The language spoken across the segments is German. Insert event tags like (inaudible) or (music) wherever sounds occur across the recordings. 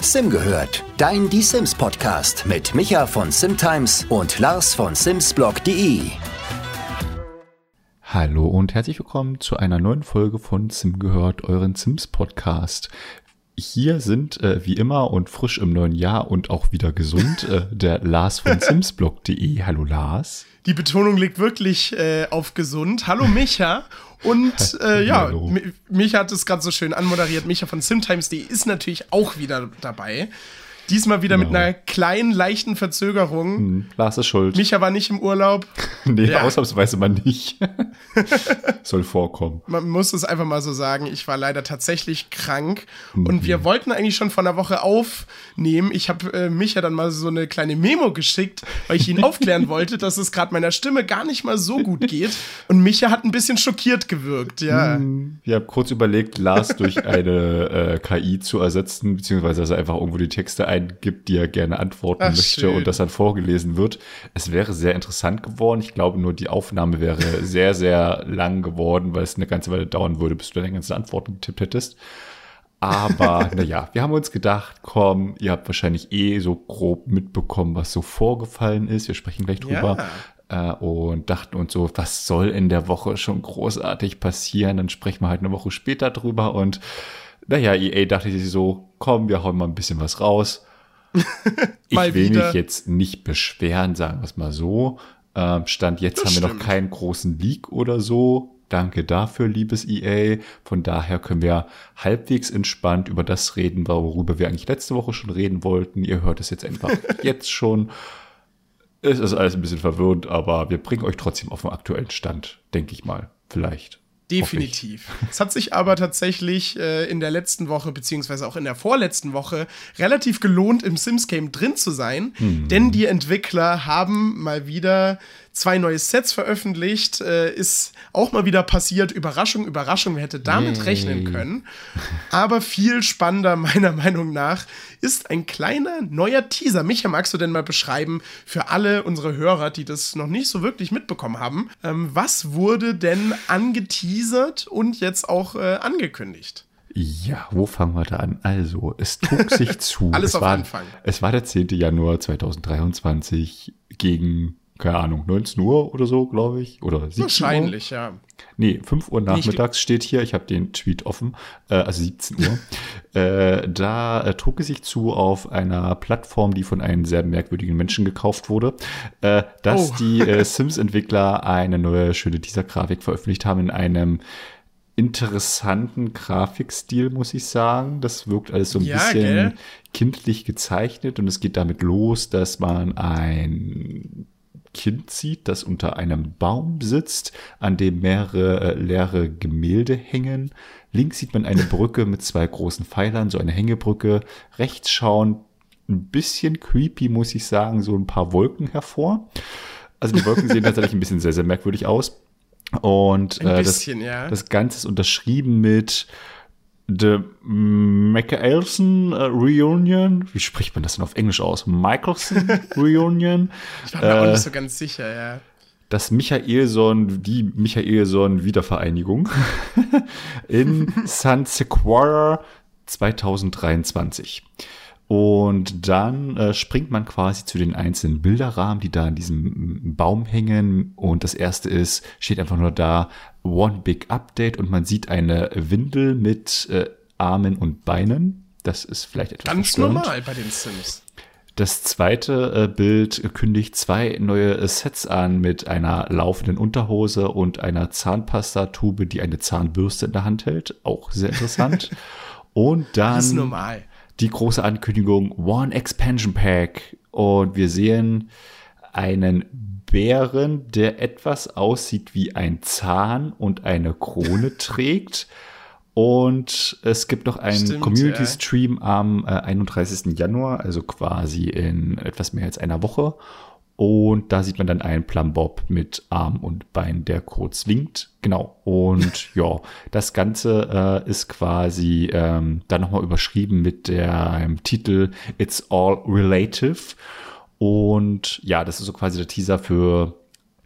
Sim gehört, dein Die Sims Podcast mit Micha von Simtimes und Lars von Simsblog.de. Hallo und herzlich willkommen zu einer neuen Folge von Sim gehört, euren Sims Podcast. Hier sind äh, wie immer und frisch im neuen Jahr und auch wieder gesund äh, (laughs) der Lars von Simsblog.de. Hallo Lars. Die Betonung liegt wirklich äh, auf gesund. Hallo Micha. Und (laughs) äh, ja, Micha hat es gerade so schön anmoderiert. Micha von Simtimes.de ist natürlich auch wieder dabei. Diesmal wieder genau. mit einer kleinen, leichten Verzögerung. Hm, Lars ist schuld. Micha war nicht im Urlaub. (laughs) nee, ja. ausnahmsweise mal nicht. (laughs) Soll vorkommen. Man muss es einfach mal so sagen. Ich war leider tatsächlich krank. Mhm. Und wir wollten eigentlich schon vor einer Woche aufnehmen. Ich habe äh, Micha dann mal so eine kleine Memo geschickt, weil ich ihn (laughs) aufklären wollte, dass es gerade meiner Stimme gar nicht mal so gut geht. Und Micha hat ein bisschen schockiert gewirkt, ja. Mhm. Ich habe kurz überlegt, Lars durch eine äh, KI zu ersetzen, beziehungsweise dass er einfach irgendwo die Texte ein eingibt, die er gerne antworten Ach, möchte schön. und das dann vorgelesen wird. Es wäre sehr interessant geworden. Ich glaube nur, die Aufnahme wäre (laughs) sehr, sehr lang geworden, weil es eine ganze Weile dauern würde, bis du deine ganzen Antworten getippt hättest. Aber (laughs) naja, wir haben uns gedacht, komm, ihr habt wahrscheinlich eh so grob mitbekommen, was so vorgefallen ist. Wir sprechen gleich drüber. Ja. Äh, und dachten uns so, was soll in der Woche schon großartig passieren? Dann sprechen wir halt eine Woche später drüber. Und naja, EA dachte sich so, komm, wir hauen mal ein bisschen was raus. (laughs) ich will wieder. mich jetzt nicht beschweren, sagen wir es mal so. Ähm, Stand jetzt das haben wir noch keinen großen Leak oder so. Danke dafür, liebes EA. Von daher können wir halbwegs entspannt über das reden, worüber wir eigentlich letzte Woche schon reden wollten. Ihr hört es jetzt einfach (laughs) jetzt schon. Es ist alles ein bisschen verwirrend, aber wir bringen euch trotzdem auf den aktuellen Stand, denke ich mal. Vielleicht. Definitiv. Es hat sich aber tatsächlich äh, in der letzten Woche, beziehungsweise auch in der vorletzten Woche, relativ gelohnt, im Sims-Game drin zu sein, mhm. denn die Entwickler haben mal wieder zwei neue Sets veröffentlicht. Äh, ist auch mal wieder passiert. Überraschung, Überraschung. Wer hätte damit Yay. rechnen können? Aber viel spannender, (laughs) meiner Meinung nach, ist ein kleiner neuer Teaser. Micha, magst du denn mal beschreiben für alle unsere Hörer, die das noch nicht so wirklich mitbekommen haben, ähm, was wurde denn angeteasert und jetzt auch äh, angekündigt? Ja, wo fangen wir da an? Also, es trug sich (laughs) zu. Alles es auf war, Anfang. Es war der 10. Januar 2023 gegen keine Ahnung, 19 Uhr oder so, glaube ich. Oder 17 Wahrscheinlich, Uhr. ja. Nee, 5 Uhr nachmittags steht hier, ich habe den Tweet offen, äh, also 17 Uhr. (laughs) äh, da äh, trug es sich zu auf einer Plattform, die von einem sehr merkwürdigen Menschen gekauft wurde, äh, dass oh. die äh, (laughs) Sims-Entwickler eine neue schöne Teaser-Grafik veröffentlicht haben in einem interessanten Grafikstil, muss ich sagen. Das wirkt alles so ein ja, bisschen gell? kindlich gezeichnet und es geht damit los, dass man ein Kind sieht, das unter einem Baum sitzt, an dem mehrere äh, leere Gemälde hängen. Links sieht man eine (laughs) Brücke mit zwei großen Pfeilern, so eine Hängebrücke. Rechts schauen ein bisschen creepy, muss ich sagen, so ein paar Wolken hervor. Also die Wolken sehen (laughs) tatsächlich ein bisschen sehr, sehr merkwürdig aus. Und äh, bisschen, das, ja. das Ganze ist unterschrieben mit The Michelson uh, Reunion. Wie spricht man das denn auf Englisch aus? Michelson (laughs) Reunion. ich war mir äh, auch nicht so ganz sicher, ja. Das Michaelson, die Michaelson Wiedervereinigung (laughs) in San Sequoia 2023. Und dann äh, springt man quasi zu den einzelnen Bilderrahmen, die da in diesem Baum hängen. Und das erste ist, steht einfach nur da, One Big Update und man sieht eine Windel mit äh, Armen und Beinen. Das ist vielleicht etwas Ganz verstörend. normal bei den Sims. Das zweite äh, Bild kündigt zwei neue äh, Sets an mit einer laufenden Unterhose und einer Zahnpastatube, die eine Zahnbürste in der Hand hält. Auch sehr interessant. (laughs) und dann das ist normal. Die große Ankündigung One Expansion Pack. Und wir sehen einen Bären, der etwas aussieht wie ein Zahn und eine Krone (laughs) trägt. Und es gibt noch einen Community-Stream ja. am äh, 31. Januar, also quasi in etwas mehr als einer Woche. Und da sieht man dann einen Plumbob mit Arm und Bein, der kurz winkt. Genau. Und (laughs) ja, das Ganze äh, ist quasi ähm, dann nochmal überschrieben mit dem Titel It's All Relative. Und ja, das ist so quasi der Teaser für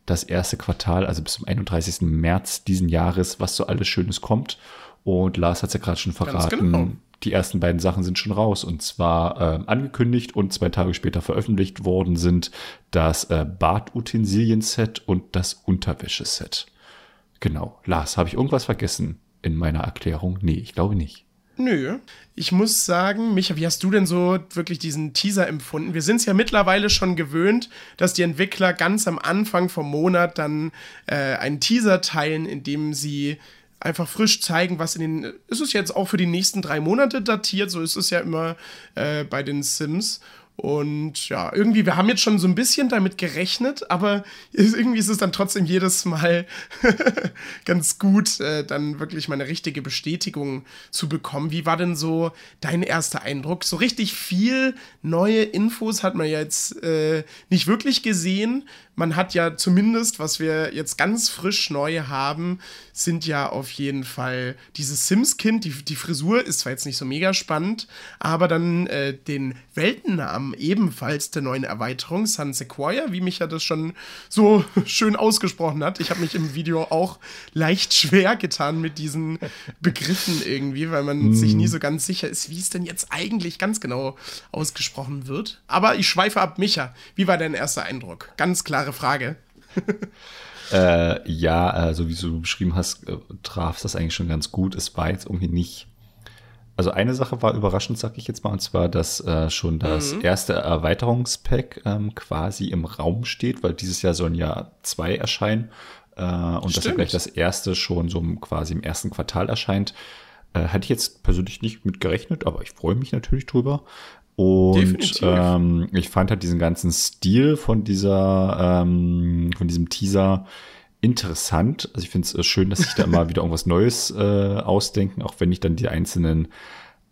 das erste Quartal, also bis zum 31. März diesen Jahres, was so alles Schönes kommt. Und Lars hat es ja gerade schon verraten. Genau. Die ersten beiden Sachen sind schon raus und zwar äh, angekündigt und zwei Tage später veröffentlicht worden sind das äh, Badutensilien-Set und das Unterwäscheset. Genau. Lars, habe ich irgendwas vergessen in meiner Erklärung? Nee, ich glaube nicht. Nö. Ich muss sagen, Micha, wie hast du denn so wirklich diesen Teaser empfunden? Wir sind es ja mittlerweile schon gewöhnt, dass die Entwickler ganz am Anfang vom Monat dann äh, einen Teaser teilen, in dem sie einfach frisch zeigen, was in den. Ist es jetzt auch für die nächsten drei Monate datiert? So ist es ja immer äh, bei den Sims. Und ja, irgendwie, wir haben jetzt schon so ein bisschen damit gerechnet, aber (laughs) irgendwie ist es dann trotzdem jedes Mal (laughs) ganz gut, äh, dann wirklich mal eine richtige Bestätigung zu bekommen. Wie war denn so dein erster Eindruck? So richtig viel neue Infos hat man jetzt äh, nicht wirklich gesehen man hat ja zumindest, was wir jetzt ganz frisch neu haben, sind ja auf jeden Fall dieses Sims-Kind. Die, die Frisur ist zwar jetzt nicht so mega spannend, aber dann äh, den Weltennamen ebenfalls der neuen Erweiterung, Sun Sequoia, wie Micha das schon so (laughs) schön ausgesprochen hat. Ich habe mich im Video auch leicht schwer getan mit diesen (laughs) Begriffen irgendwie, weil man mm. sich nie so ganz sicher ist, wie es denn jetzt eigentlich ganz genau ausgesprochen wird. Aber ich schweife ab, Micha. Wie war dein erster Eindruck? Ganz klare klare Frage. (laughs) äh, ja, also wie du beschrieben hast, äh, traf das eigentlich schon ganz gut. Es war jetzt irgendwie nicht. Also eine Sache war überraschend, sag ich jetzt mal, und zwar, dass äh, schon das mhm. erste Erweiterungspack ähm, quasi im Raum steht, weil dieses Jahr sollen ja zwei erscheinen äh, und dass ja gleich das erste schon so quasi im ersten Quartal erscheint. Äh, hatte ich jetzt persönlich nicht mit gerechnet, aber ich freue mich natürlich drüber. Und ähm, ich fand halt diesen ganzen Stil von dieser, ähm, von diesem Teaser interessant. Also ich finde es äh, schön, dass sich da immer wieder irgendwas Neues äh, ausdenken, auch wenn ich dann die einzelnen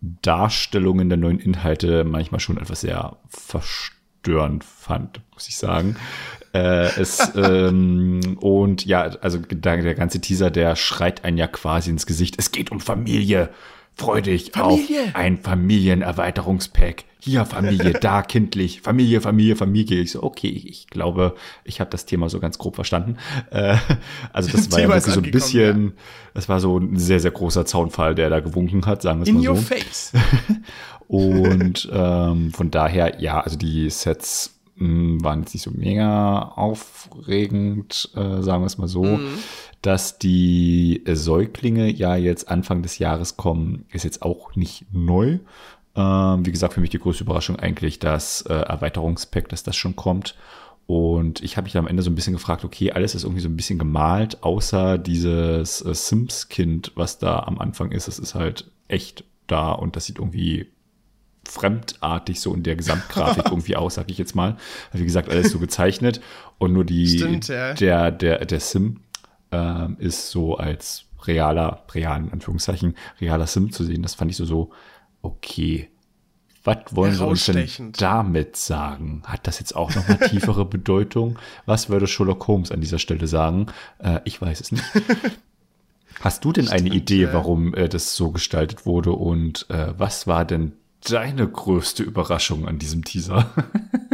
Darstellungen der neuen Inhalte manchmal schon etwas sehr verstörend fand, muss ich sagen. äh, es, (laughs) ähm, und ja, also der, der ganze Teaser, der schreit einen ja quasi ins Gesicht. Es geht um Familie. Freu dich Familie. auf ein Familienerweiterungspack. Hier Familie, da (laughs) kindlich, Familie, Familie, Familie. Ich so, okay, ich glaube, ich habe das Thema so ganz grob verstanden. Äh, also das war ja wirklich so ein bisschen, ja. das war so ein sehr, sehr großer Zaunfall, der da gewunken hat, sagen wir es mal so. In your face. (laughs) Und ähm, von daher, ja, also die Sets waren jetzt nicht so mega aufregend, äh, sagen wir es mal so. Mhm dass die Säuglinge ja jetzt Anfang des Jahres kommen, ist jetzt auch nicht neu. Ähm, wie gesagt, für mich die größte Überraschung eigentlich das äh, Erweiterungspack, dass das schon kommt. Und ich habe mich am Ende so ein bisschen gefragt, okay, alles ist irgendwie so ein bisschen gemalt, außer dieses äh, Sims-Kind, was da am Anfang ist. Das ist halt echt da und das sieht irgendwie fremdartig so in der Gesamtgrafik (laughs) irgendwie aus, sag ich jetzt mal. Wie gesagt, alles so gezeichnet und nur die Stimmt, ja. der der der Sim äh, ist so als realer, realen Anführungszeichen, realer Sim zu sehen. Das fand ich so, so, okay, was wollen sie uns denn damit sagen? Hat das jetzt auch noch eine tiefere (laughs) Bedeutung? Was würde Sherlock Holmes an dieser Stelle sagen? Äh, ich weiß es nicht. (laughs) Hast du denn Stimmt, eine Idee, warum äh, das so gestaltet wurde und äh, was war denn deine größte Überraschung an diesem Teaser?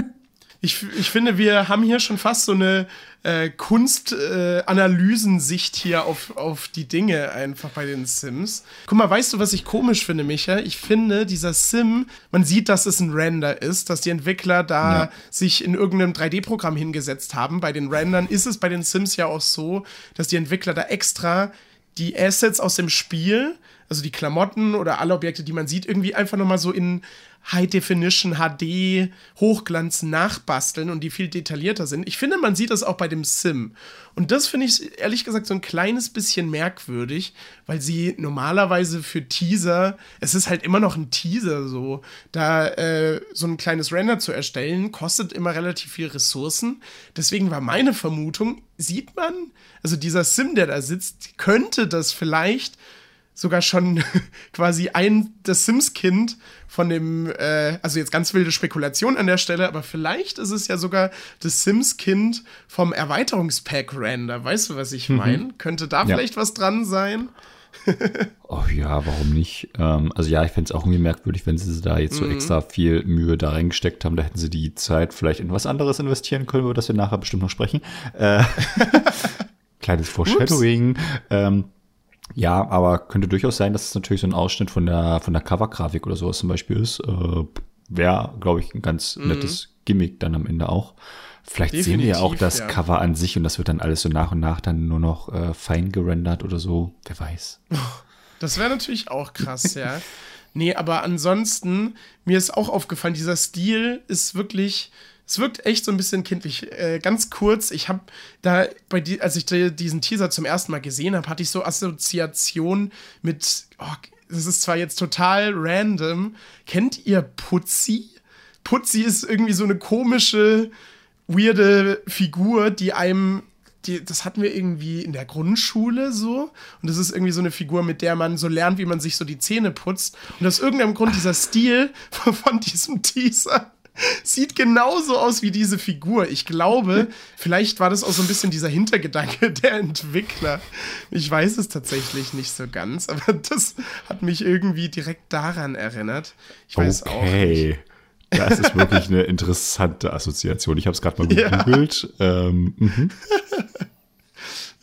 (laughs) ich, ich finde, wir haben hier schon fast so eine äh, Kunstanalysensicht äh, hier auf, auf die Dinge einfach bei den Sims. Guck mal, weißt du, was ich komisch finde, Micha? Ich finde, dieser Sim, man sieht, dass es ein Render ist, dass die Entwickler da ja. sich in irgendeinem 3D-Programm hingesetzt haben. Bei den Rendern ist es bei den Sims ja auch so, dass die Entwickler da extra die Assets aus dem Spiel, also die Klamotten oder alle Objekte, die man sieht, irgendwie einfach nochmal so in High Definition HD Hochglanz nachbasteln und die viel detaillierter sind. Ich finde, man sieht das auch bei dem Sim. Und das finde ich ehrlich gesagt so ein kleines bisschen merkwürdig, weil sie normalerweise für Teaser, es ist halt immer noch ein Teaser so, da äh, so ein kleines Render zu erstellen, kostet immer relativ viel Ressourcen. Deswegen war meine Vermutung, sieht man, also dieser Sim, der da sitzt, könnte das vielleicht sogar schon (laughs) quasi ein das Sims-Kind von dem, äh, also jetzt ganz wilde Spekulation an der Stelle, aber vielleicht ist es ja sogar das Sims-Kind vom Erweiterungspack-Render. Weißt du, was ich meine? Mhm. Könnte da ja. vielleicht was dran sein? (laughs) oh ja, warum nicht? Ähm, also ja, ich fände es auch irgendwie merkwürdig, wenn sie da jetzt so mhm. extra viel Mühe da reingesteckt haben. Da hätten sie die Zeit vielleicht in was anderes investieren können, über das wir nachher bestimmt noch sprechen. Äh, (laughs) kleines Foreshadowing. Ähm, Ja, aber könnte durchaus sein, dass es natürlich so ein Ausschnitt von der, von der Cover-Grafik oder sowas zum Beispiel ist. Äh, Wäre, glaube ich, ein ganz mhm. nettes Gimmick dann am Ende auch. Vielleicht Definitiv, sehen wir ja auch das ja. Cover an sich und das wird dann alles so nach und nach dann nur noch äh, fein gerendert oder so. Wer weiß. Das wäre natürlich auch krass, ja. Nee, aber ansonsten, mir ist auch aufgefallen, dieser Stil ist wirklich, es wirkt echt so ein bisschen kindlich. Äh, ganz kurz, ich habe da, bei die, als ich diesen Teaser zum ersten Mal gesehen habe, hatte ich so Assoziation mit, oh, das ist zwar jetzt total random, kennt ihr Putzi? Putzi ist irgendwie so eine komische, weirde Figur, die einem die, das hatten wir irgendwie in der Grundschule so. Und das ist irgendwie so eine Figur, mit der man so lernt, wie man sich so die Zähne putzt. Und aus irgendeinem Grund dieser Stil (laughs) von diesem Teaser sieht genauso aus wie diese Figur. Ich glaube, vielleicht war das auch so ein bisschen dieser Hintergedanke (laughs) der Entwickler. Ich weiß es tatsächlich nicht so ganz, aber das hat mich irgendwie direkt daran erinnert. Ich weiß okay. auch nicht. Das ist wirklich eine interessante Assoziation. Ich habe es gerade mal (laughs) gegoogelt. Ja. Ähm, mhm.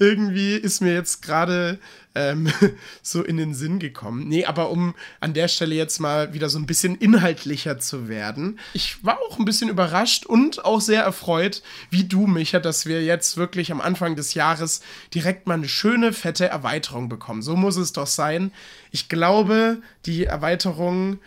Irgendwie ist mir jetzt gerade ähm, (laughs) so in den Sinn gekommen. Nee, aber um an der Stelle jetzt mal wieder so ein bisschen inhaltlicher zu werden. Ich war auch ein bisschen überrascht und auch sehr erfreut, wie du, Micha, dass wir jetzt wirklich am Anfang des Jahres direkt mal eine schöne, fette Erweiterung bekommen. So muss es doch sein. Ich glaube, die Erweiterung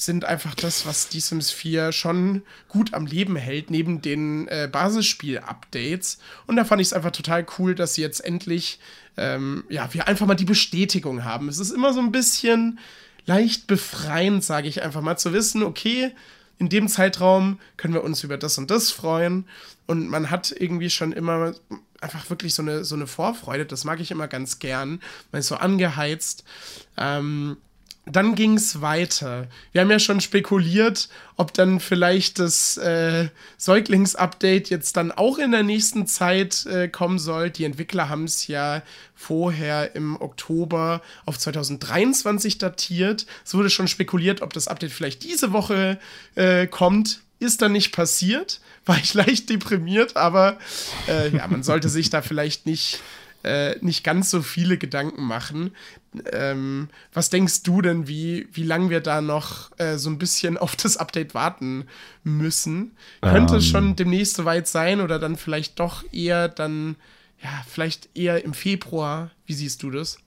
sind einfach das, was die Sims 4 schon gut am Leben hält, neben den äh, Basisspiel-Updates. Und da fand ich es einfach total cool, dass sie jetzt endlich, ähm, ja, wir einfach mal die Bestätigung haben. Es ist immer so ein bisschen leicht befreiend, sage ich einfach mal, zu wissen, okay, in dem Zeitraum können wir uns über das und das freuen. Und man hat irgendwie schon immer einfach wirklich so eine, so eine Vorfreude. Das mag ich immer ganz gern. Man ist so angeheizt. Ähm, dann ging es weiter. Wir haben ja schon spekuliert, ob dann vielleicht das äh, Säuglingsupdate jetzt dann auch in der nächsten Zeit äh, kommen soll. Die Entwickler haben es ja vorher im Oktober auf 2023 datiert. Es wurde schon spekuliert, ob das Update vielleicht diese Woche äh, kommt. Ist dann nicht passiert. (laughs) War ich leicht deprimiert, aber äh, ja, man sollte sich da vielleicht nicht äh, nicht ganz so viele Gedanken machen. Ähm, was denkst du denn, wie, wie lange wir da noch äh, so ein bisschen auf das Update warten müssen? Könnte es ähm. schon demnächst soweit sein oder dann vielleicht doch eher dann, ja, vielleicht eher im Februar? Wie siehst du das?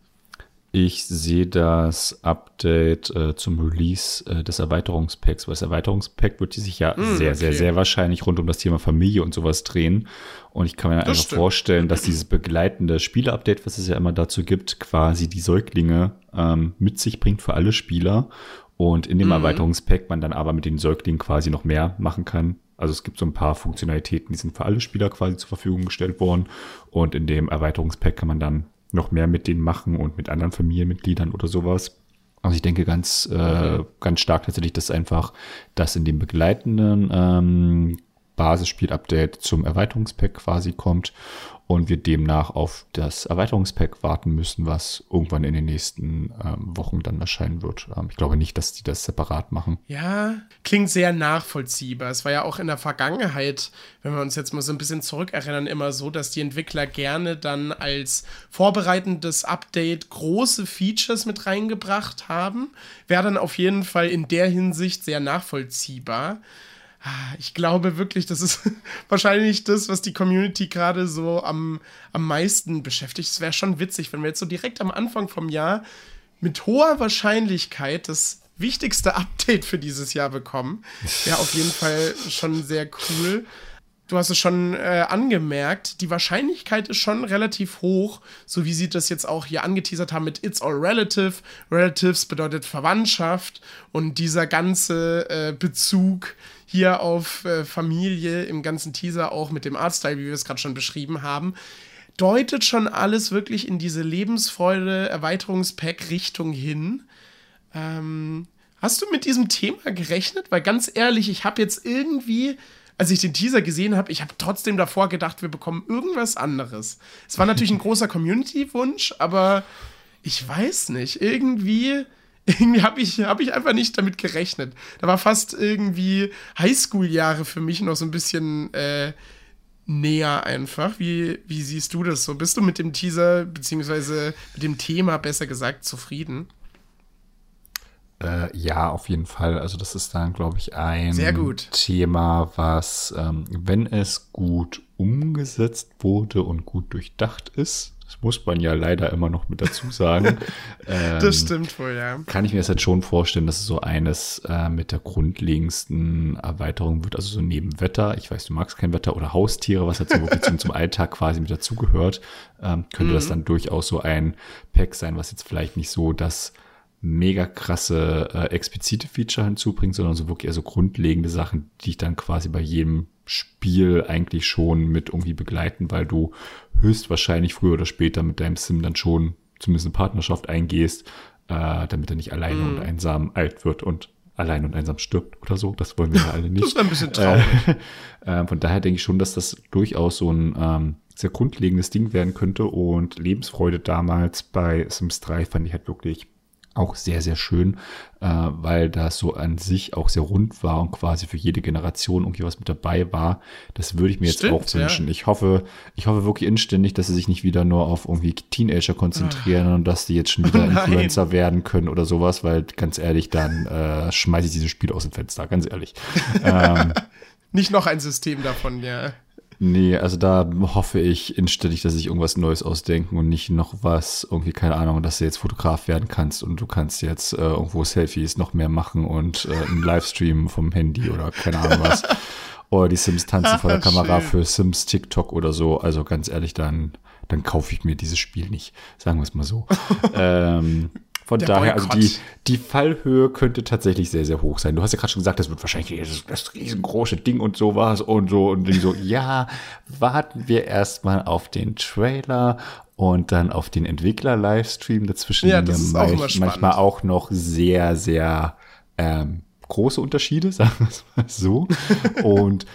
Ich sehe das Update äh, zum Release äh, des Erweiterungspacks, weil das Erweiterungspack wird sich ja mm, sehr, okay. sehr, sehr wahrscheinlich rund um das Thema Familie und sowas drehen. Und ich kann mir das einfach stimmt. vorstellen, dass dieses begleitende Spiele-Update, was es ja immer dazu gibt, quasi die Säuglinge ähm, mit sich bringt für alle Spieler. Und in dem mm. Erweiterungspack man dann aber mit den Säuglingen quasi noch mehr machen kann. Also es gibt so ein paar Funktionalitäten, die sind für alle Spieler quasi zur Verfügung gestellt worden. Und in dem Erweiterungspack kann man dann noch mehr mit denen machen und mit anderen Familienmitgliedern oder sowas. Also ich denke ganz, äh, mhm. ganz stark tatsächlich, dass einfach das in dem begleitenden ähm, Basisspiel-Update zum Erweiterungspack quasi kommt und wir demnach auf das Erweiterungspack warten müssen, was irgendwann in den nächsten ähm, Wochen dann erscheinen wird. Ähm, ich glaube nicht, dass die das separat machen. Ja, klingt sehr nachvollziehbar. Es war ja auch in der Vergangenheit, wenn wir uns jetzt mal so ein bisschen zurückerinnern, immer so, dass die Entwickler gerne dann als vorbereitendes Update große Features mit reingebracht haben. Wäre dann auf jeden Fall in der Hinsicht sehr nachvollziehbar. Ich glaube wirklich, das ist (laughs) wahrscheinlich das, was die Community gerade so am, am meisten beschäftigt. Es wäre schon witzig, wenn wir jetzt so direkt am Anfang vom Jahr mit hoher Wahrscheinlichkeit das wichtigste Update für dieses Jahr bekommen. Ja, auf jeden Fall schon sehr cool. Du hast es schon äh, angemerkt, die Wahrscheinlichkeit ist schon relativ hoch, so wie sie das jetzt auch hier angeteasert haben mit It's All Relative. Relatives bedeutet Verwandtschaft und dieser ganze äh, Bezug hier auf äh, Familie im ganzen Teaser auch mit dem Artstyle, wie wir es gerade schon beschrieben haben, deutet schon alles wirklich in diese Lebensfreude Erweiterungspack Richtung hin. Ähm, hast du mit diesem Thema gerechnet? Weil ganz ehrlich, ich habe jetzt irgendwie als ich den Teaser gesehen habe, ich habe trotzdem davor gedacht, wir bekommen irgendwas anderes. Es war natürlich ein (laughs) großer Community-Wunsch, aber ich weiß nicht, irgendwie (laughs) irgendwie habe ich, hab ich einfach nicht damit gerechnet. Da war fast irgendwie Highschool-Jahre für mich noch so ein bisschen äh, näher einfach. Wie, wie siehst du das so? Bist du mit dem Teaser, beziehungsweise mit dem Thema besser gesagt, zufrieden? Äh, ja, auf jeden Fall. Also das ist dann, glaube ich, ein Thema, was, ähm, wenn es gut umgesetzt wurde und gut durchdacht ist, das muss man ja leider immer noch mit dazu sagen. (laughs) ähm, das stimmt wohl, ja. Kann ich mir das jetzt schon vorstellen, dass es so eines äh, mit der grundlegendsten Erweiterung wird, also so neben Wetter. Ich weiß, du magst kein Wetter oder Haustiere, was jetzt so wirklich zum, zum Alltag quasi mit dazugehört. Ähm, könnte mhm. das dann durchaus so ein Pack sein, was jetzt vielleicht nicht so das mega krasse äh, explizite Feature hinzubringt, sondern so wirklich eher so grundlegende Sachen, die ich dann quasi bei jedem Spiel eigentlich schon mit irgendwie begleiten, weil du höchstwahrscheinlich früher oder später mit deinem Sim dann schon zumindest eine Partnerschaft eingehst, äh, damit er nicht alleine mm. und einsam alt wird und allein und einsam stirbt oder so. Das wollen wir ja alle (laughs) nicht. das wäre ein bisschen traurig. Äh, (laughs) äh, von daher denke ich schon, dass das durchaus so ein ähm, sehr grundlegendes Ding werden könnte und Lebensfreude damals bei Sims 3 fand ich halt wirklich auch sehr, sehr schön, äh, weil das so an sich auch sehr rund war und quasi für jede Generation irgendwie was mit dabei war. Das würde ich mir Stimmt, jetzt auch wünschen. Ja. Ich hoffe, ich hoffe wirklich inständig, dass sie sich nicht wieder nur auf irgendwie Teenager konzentrieren Ach. und dass die jetzt schon wieder (laughs) Influencer werden können oder sowas, weil ganz ehrlich, dann äh, schmeiße ich dieses Spiel aus dem Fenster, ganz ehrlich. (laughs) ähm, nicht noch ein System davon, ja. Nee, also da hoffe ich inständig, dass sich irgendwas Neues ausdenken und nicht noch was, irgendwie, keine Ahnung, dass du jetzt Fotograf werden kannst und du kannst jetzt äh, irgendwo Selfies noch mehr machen und äh, einen Livestream vom Handy oder keine Ahnung was. (laughs) oder die Sims tanzen vor der Kamera schön. für Sims TikTok oder so. Also ganz ehrlich, dann, dann kaufe ich mir dieses Spiel nicht. Sagen wir es mal so. (laughs) ähm, von Der daher, also die, die Fallhöhe könnte tatsächlich sehr, sehr hoch sein. Du hast ja gerade schon gesagt, das wird wahrscheinlich das, das riesengroße Ding und sowas und so und so. (laughs) Ja, warten wir erstmal auf den Trailer und dann auf den Entwickler-Livestream dazwischen. Ja, das ist auch immer manchmal auch noch sehr, sehr ähm, große Unterschiede, (laughs) sagen wir es mal so. (laughs) und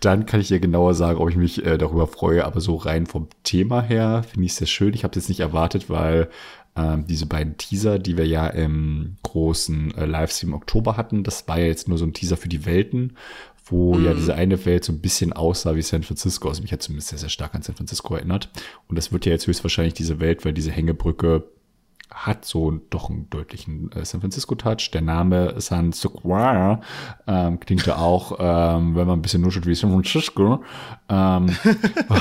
dann kann ich dir genauer sagen, ob ich mich äh, darüber freue. Aber so rein vom Thema her finde ich es sehr schön. Ich habe es jetzt nicht erwartet, weil ähm, diese beiden Teaser, die wir ja im großen äh, Livestream Oktober hatten, das war ja jetzt nur so ein Teaser für die Welten, wo mhm. ja diese eine Welt so ein bisschen aussah wie San Francisco. Also mich hat zumindest sehr, sehr stark an San Francisco erinnert. Und das wird ja jetzt höchstwahrscheinlich diese Welt, weil diese Hängebrücke hat so doch einen deutlichen äh, San Francisco-Touch. Der Name San Sequoia ähm, klingt ja auch, ähm, wenn man ein bisschen nuschelt wie San Francisco. Ähm,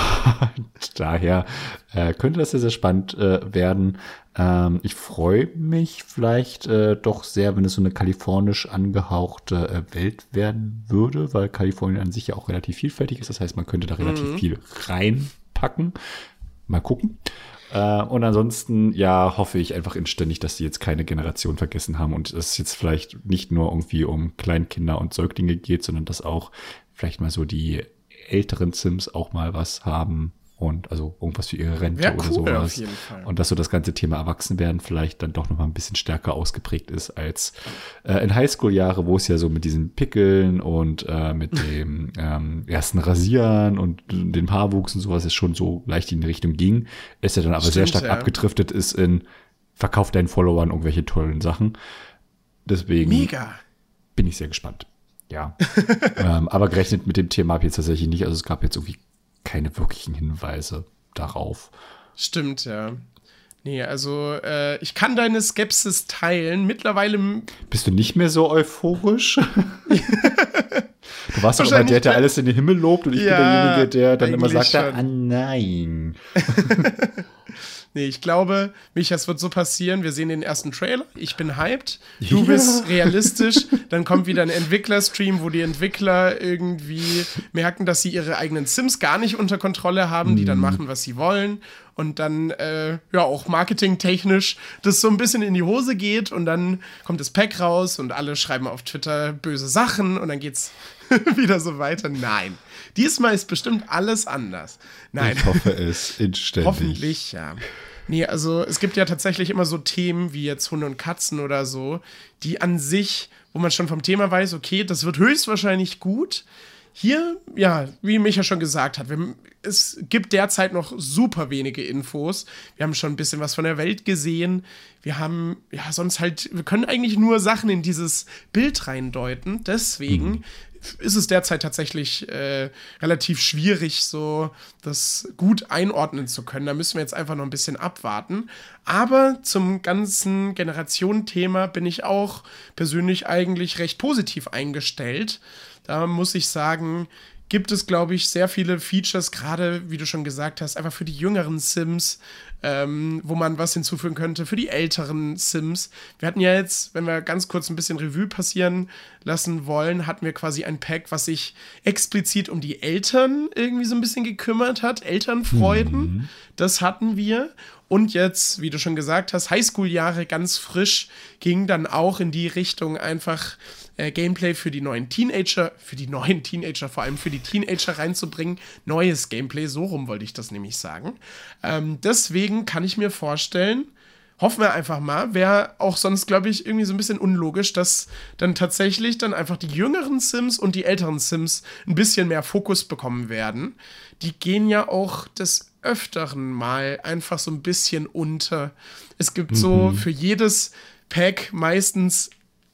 (laughs) daher äh, könnte das sehr, sehr spannend äh, werden. Ähm, ich freue mich vielleicht äh, doch sehr, wenn es so eine kalifornisch angehauchte äh, Welt werden würde, weil Kalifornien an sich ja auch relativ vielfältig ist. Das heißt, man könnte da relativ mhm. viel reinpacken. Mal gucken. Äh, und ansonsten, ja, hoffe ich einfach inständig, dass sie jetzt keine Generation vergessen haben und es jetzt vielleicht nicht nur irgendwie um Kleinkinder und Säuglinge geht, sondern dass auch vielleicht mal so die älteren Sims auch mal was haben, und also irgendwas für ihre Rente oder cool, sowas. Und dass so das ganze Thema Erwachsenwerden vielleicht dann doch noch mal ein bisschen stärker ausgeprägt ist als äh, in Highschool-Jahre, wo es ja so mit diesen Pickeln und äh, mit (laughs) dem ähm, ersten Rasieren und dem Haarwuchs und sowas ist schon so leicht in die Richtung ging. Es ja dann aber Stimmt, sehr stark ja. abgedriftet ist in verkauf deinen Followern irgendwelche tollen Sachen. Deswegen Mega. bin ich sehr gespannt. Ja. (laughs) ähm, aber gerechnet mit dem Thema habe ich jetzt tatsächlich nicht. Also es gab jetzt irgendwie keine wirklichen Hinweise darauf. Stimmt, ja. Nee, also äh, ich kann deine Skepsis teilen. Mittlerweile. Bist du nicht mehr so euphorisch? (laughs) du warst doch immer der, der alles in den Himmel lobt und ich ja, bin derjenige, der dann immer sagt, ah nein. (laughs) Nee, ich glaube, Micha, es wird so passieren, wir sehen den ersten Trailer, ich bin hyped, du ja. bist realistisch, dann kommt wieder ein Entwicklerstream, wo die Entwickler irgendwie merken, dass sie ihre eigenen Sims gar nicht unter Kontrolle haben, die dann mhm. machen, was sie wollen und dann äh, ja auch marketingtechnisch das so ein bisschen in die Hose geht und dann kommt das Pack raus und alle schreiben auf Twitter böse Sachen und dann geht's (laughs) wieder so weiter. Nein. Diesmal ist bestimmt alles anders. Nein. Ich hoffe es inständig. Hoffentlich, ja. Nee, also es gibt ja tatsächlich immer so Themen wie jetzt Hunde und Katzen oder so, die an sich, wo man schon vom Thema weiß, okay, das wird höchstwahrscheinlich gut. Hier, ja, wie Micha schon gesagt hat, wir, es gibt derzeit noch super wenige Infos. Wir haben schon ein bisschen was von der Welt gesehen. Wir haben, ja, sonst halt, wir können eigentlich nur Sachen in dieses Bild reindeuten. Deswegen mhm ist es derzeit tatsächlich äh, relativ schwierig, so das gut einordnen zu können. Da müssen wir jetzt einfach noch ein bisschen abwarten. Aber zum ganzen Generationenthema bin ich auch persönlich eigentlich recht positiv eingestellt. Da muss ich sagen, gibt es, glaube ich, sehr viele Features, gerade wie du schon gesagt hast, einfach für die jüngeren Sims, ähm, wo man was hinzufügen könnte für die älteren Sims. Wir hatten ja jetzt, wenn wir ganz kurz ein bisschen Revue passieren lassen wollen, hatten wir quasi ein Pack, was sich explizit um die Eltern irgendwie so ein bisschen gekümmert hat. Elternfreuden, mhm. das hatten wir. Und jetzt, wie du schon gesagt hast, Highschool-Jahre ganz frisch ging dann auch in die Richtung einfach äh, Gameplay für die neuen Teenager, für die neuen Teenager, vor allem für die Teenager reinzubringen. Neues Gameplay, so rum wollte ich das nämlich sagen. Ähm, deswegen kann ich mir vorstellen, hoffen wir einfach mal, wäre auch sonst, glaube ich, irgendwie so ein bisschen unlogisch, dass dann tatsächlich dann einfach die jüngeren Sims und die älteren Sims ein bisschen mehr Fokus bekommen werden. Die gehen ja auch des öfteren Mal einfach so ein bisschen unter. Es gibt mhm. so für jedes Pack meistens,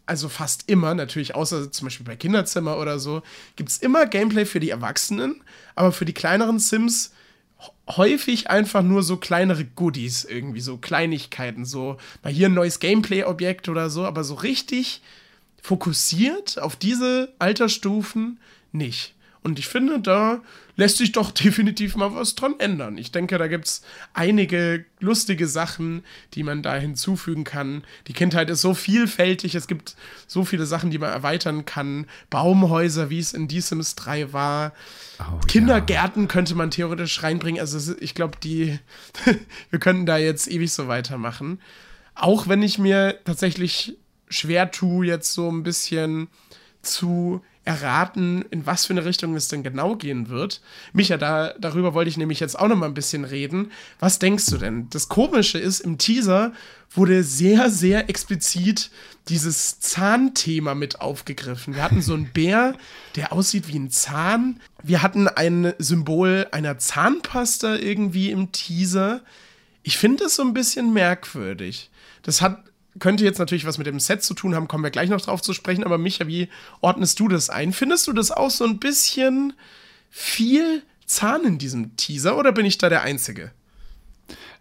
also fast immer, natürlich außer zum Beispiel bei Kinderzimmer oder so, gibt es immer Gameplay für die Erwachsenen, aber für die kleineren Sims häufig einfach nur so kleinere Goodies, irgendwie so Kleinigkeiten, so mal hier ein neues Gameplay-Objekt oder so, aber so richtig fokussiert auf diese Altersstufen nicht. Und ich finde, da lässt sich doch (laughs) definitiv mal was dran ändern. Ich denke, da gibt es einige lustige Sachen, die man da hinzufügen kann. Die Kindheit ist so vielfältig, es gibt so viele Sachen, die man erweitern kann. Baumhäuser, wie es in Die Sims 3 war. Oh, Kindergärten ja. könnte man theoretisch reinbringen. Also ich glaube, die, (laughs) wir könnten da jetzt ewig so weitermachen. Auch wenn ich mir tatsächlich schwer tue, jetzt so ein bisschen zu erraten, in was für eine Richtung es denn genau gehen wird. Micha, da, darüber wollte ich nämlich jetzt auch noch mal ein bisschen reden. Was denkst du denn? Das Komische ist, im Teaser wurde sehr, sehr explizit dieses Zahnthema mit aufgegriffen. Wir hatten so einen Bär, der aussieht wie ein Zahn. Wir hatten ein Symbol einer Zahnpasta irgendwie im Teaser. Ich finde das so ein bisschen merkwürdig. Das hat könnte jetzt natürlich was mit dem Set zu tun haben, kommen wir gleich noch drauf zu sprechen, aber Micha, wie ordnest du das ein? Findest du das auch so ein bisschen viel Zahn in diesem Teaser oder bin ich da der Einzige?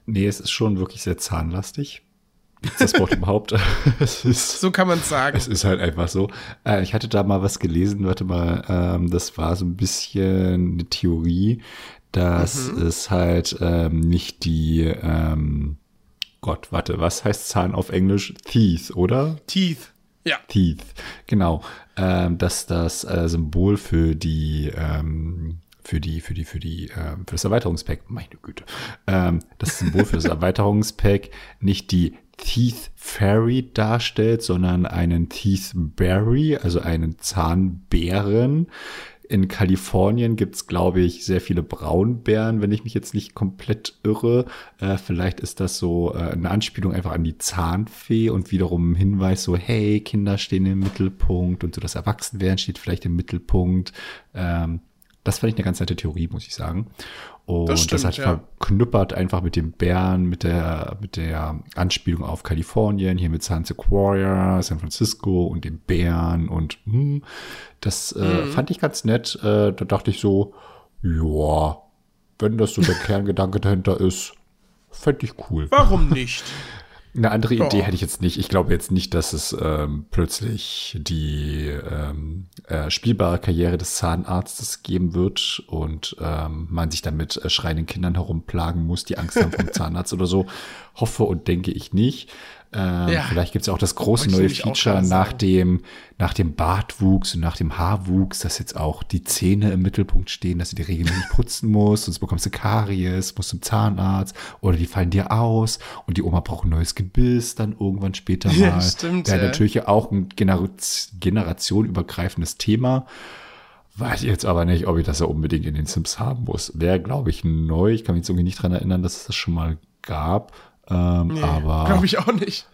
Nee, es ist schon wirklich sehr zahnlastig. Das Wort (laughs) überhaupt? (laughs) ist, so kann man es sagen. Es ist halt einfach so. Äh, ich hatte da mal was gelesen, warte mal, ähm, das war so ein bisschen eine Theorie, dass mhm. es halt ähm, nicht die ähm, Gott, warte, was heißt Zahn auf Englisch? Teeth, oder? Teeth. Ja. Teeth, genau. Ähm, dass das äh, Symbol für die, ähm, für die, für die, für die, ähm, für das Erweiterungspack, meine Güte, ähm, das Symbol für das (laughs) Erweiterungspack nicht die Teeth Fairy darstellt, sondern einen Teeth Berry, also einen Zahnbären, in Kalifornien gibt's glaube ich, sehr viele Braunbären, wenn ich mich jetzt nicht komplett irre. Äh, vielleicht ist das so äh, eine Anspielung einfach an die Zahnfee und wiederum ein Hinweis so, hey, Kinder stehen im Mittelpunkt und so das Erwachsenwerden steht vielleicht im Mittelpunkt. Ähm, das fand ich eine ganz nette Theorie, muss ich sagen. Und das, stimmt, das hat ja. verknüppert einfach mit dem Bären, mit der, mit der Anspielung auf Kalifornien, hier mit San Sequoia, San Francisco und dem Bären und hm, das äh, mhm. fand ich ganz nett. Äh, da dachte ich so, ja, wenn das so der (laughs) Kerngedanke dahinter ist, fände ich cool. Warum nicht? (laughs) Eine andere. Idee hätte ich jetzt nicht. Ich glaube jetzt nicht, dass es ähm, plötzlich die ähm, äh, spielbare Karriere des Zahnarztes geben wird und ähm, man sich damit äh, schreienden Kindern herumplagen muss, die Angst haben vom (laughs) Zahnarzt oder so. Hoffe und denke ich nicht. Ähm, ja. Vielleicht gibt es auch das große neue Feature nach dem, nach dem Bartwuchs und nach dem Haarwuchs, dass jetzt auch die Zähne im Mittelpunkt stehen, dass du die regelmäßig putzen musst, sonst bekommst du Karies, musst zum Zahnarzt oder die fallen dir aus und die Oma braucht ein neues Gebiss dann irgendwann später (laughs) mal. Ja, stimmt. Wäre ja. natürlich auch ein Gener generationübergreifendes Thema. Weiß ich jetzt aber nicht, ob ich das ja unbedingt in den Sims haben muss. Wäre, glaube ich, neu. Ich kann mich jetzt irgendwie nicht dran erinnern, dass es das schon mal gab. Ähm, nee, aber. Glaube ich auch nicht.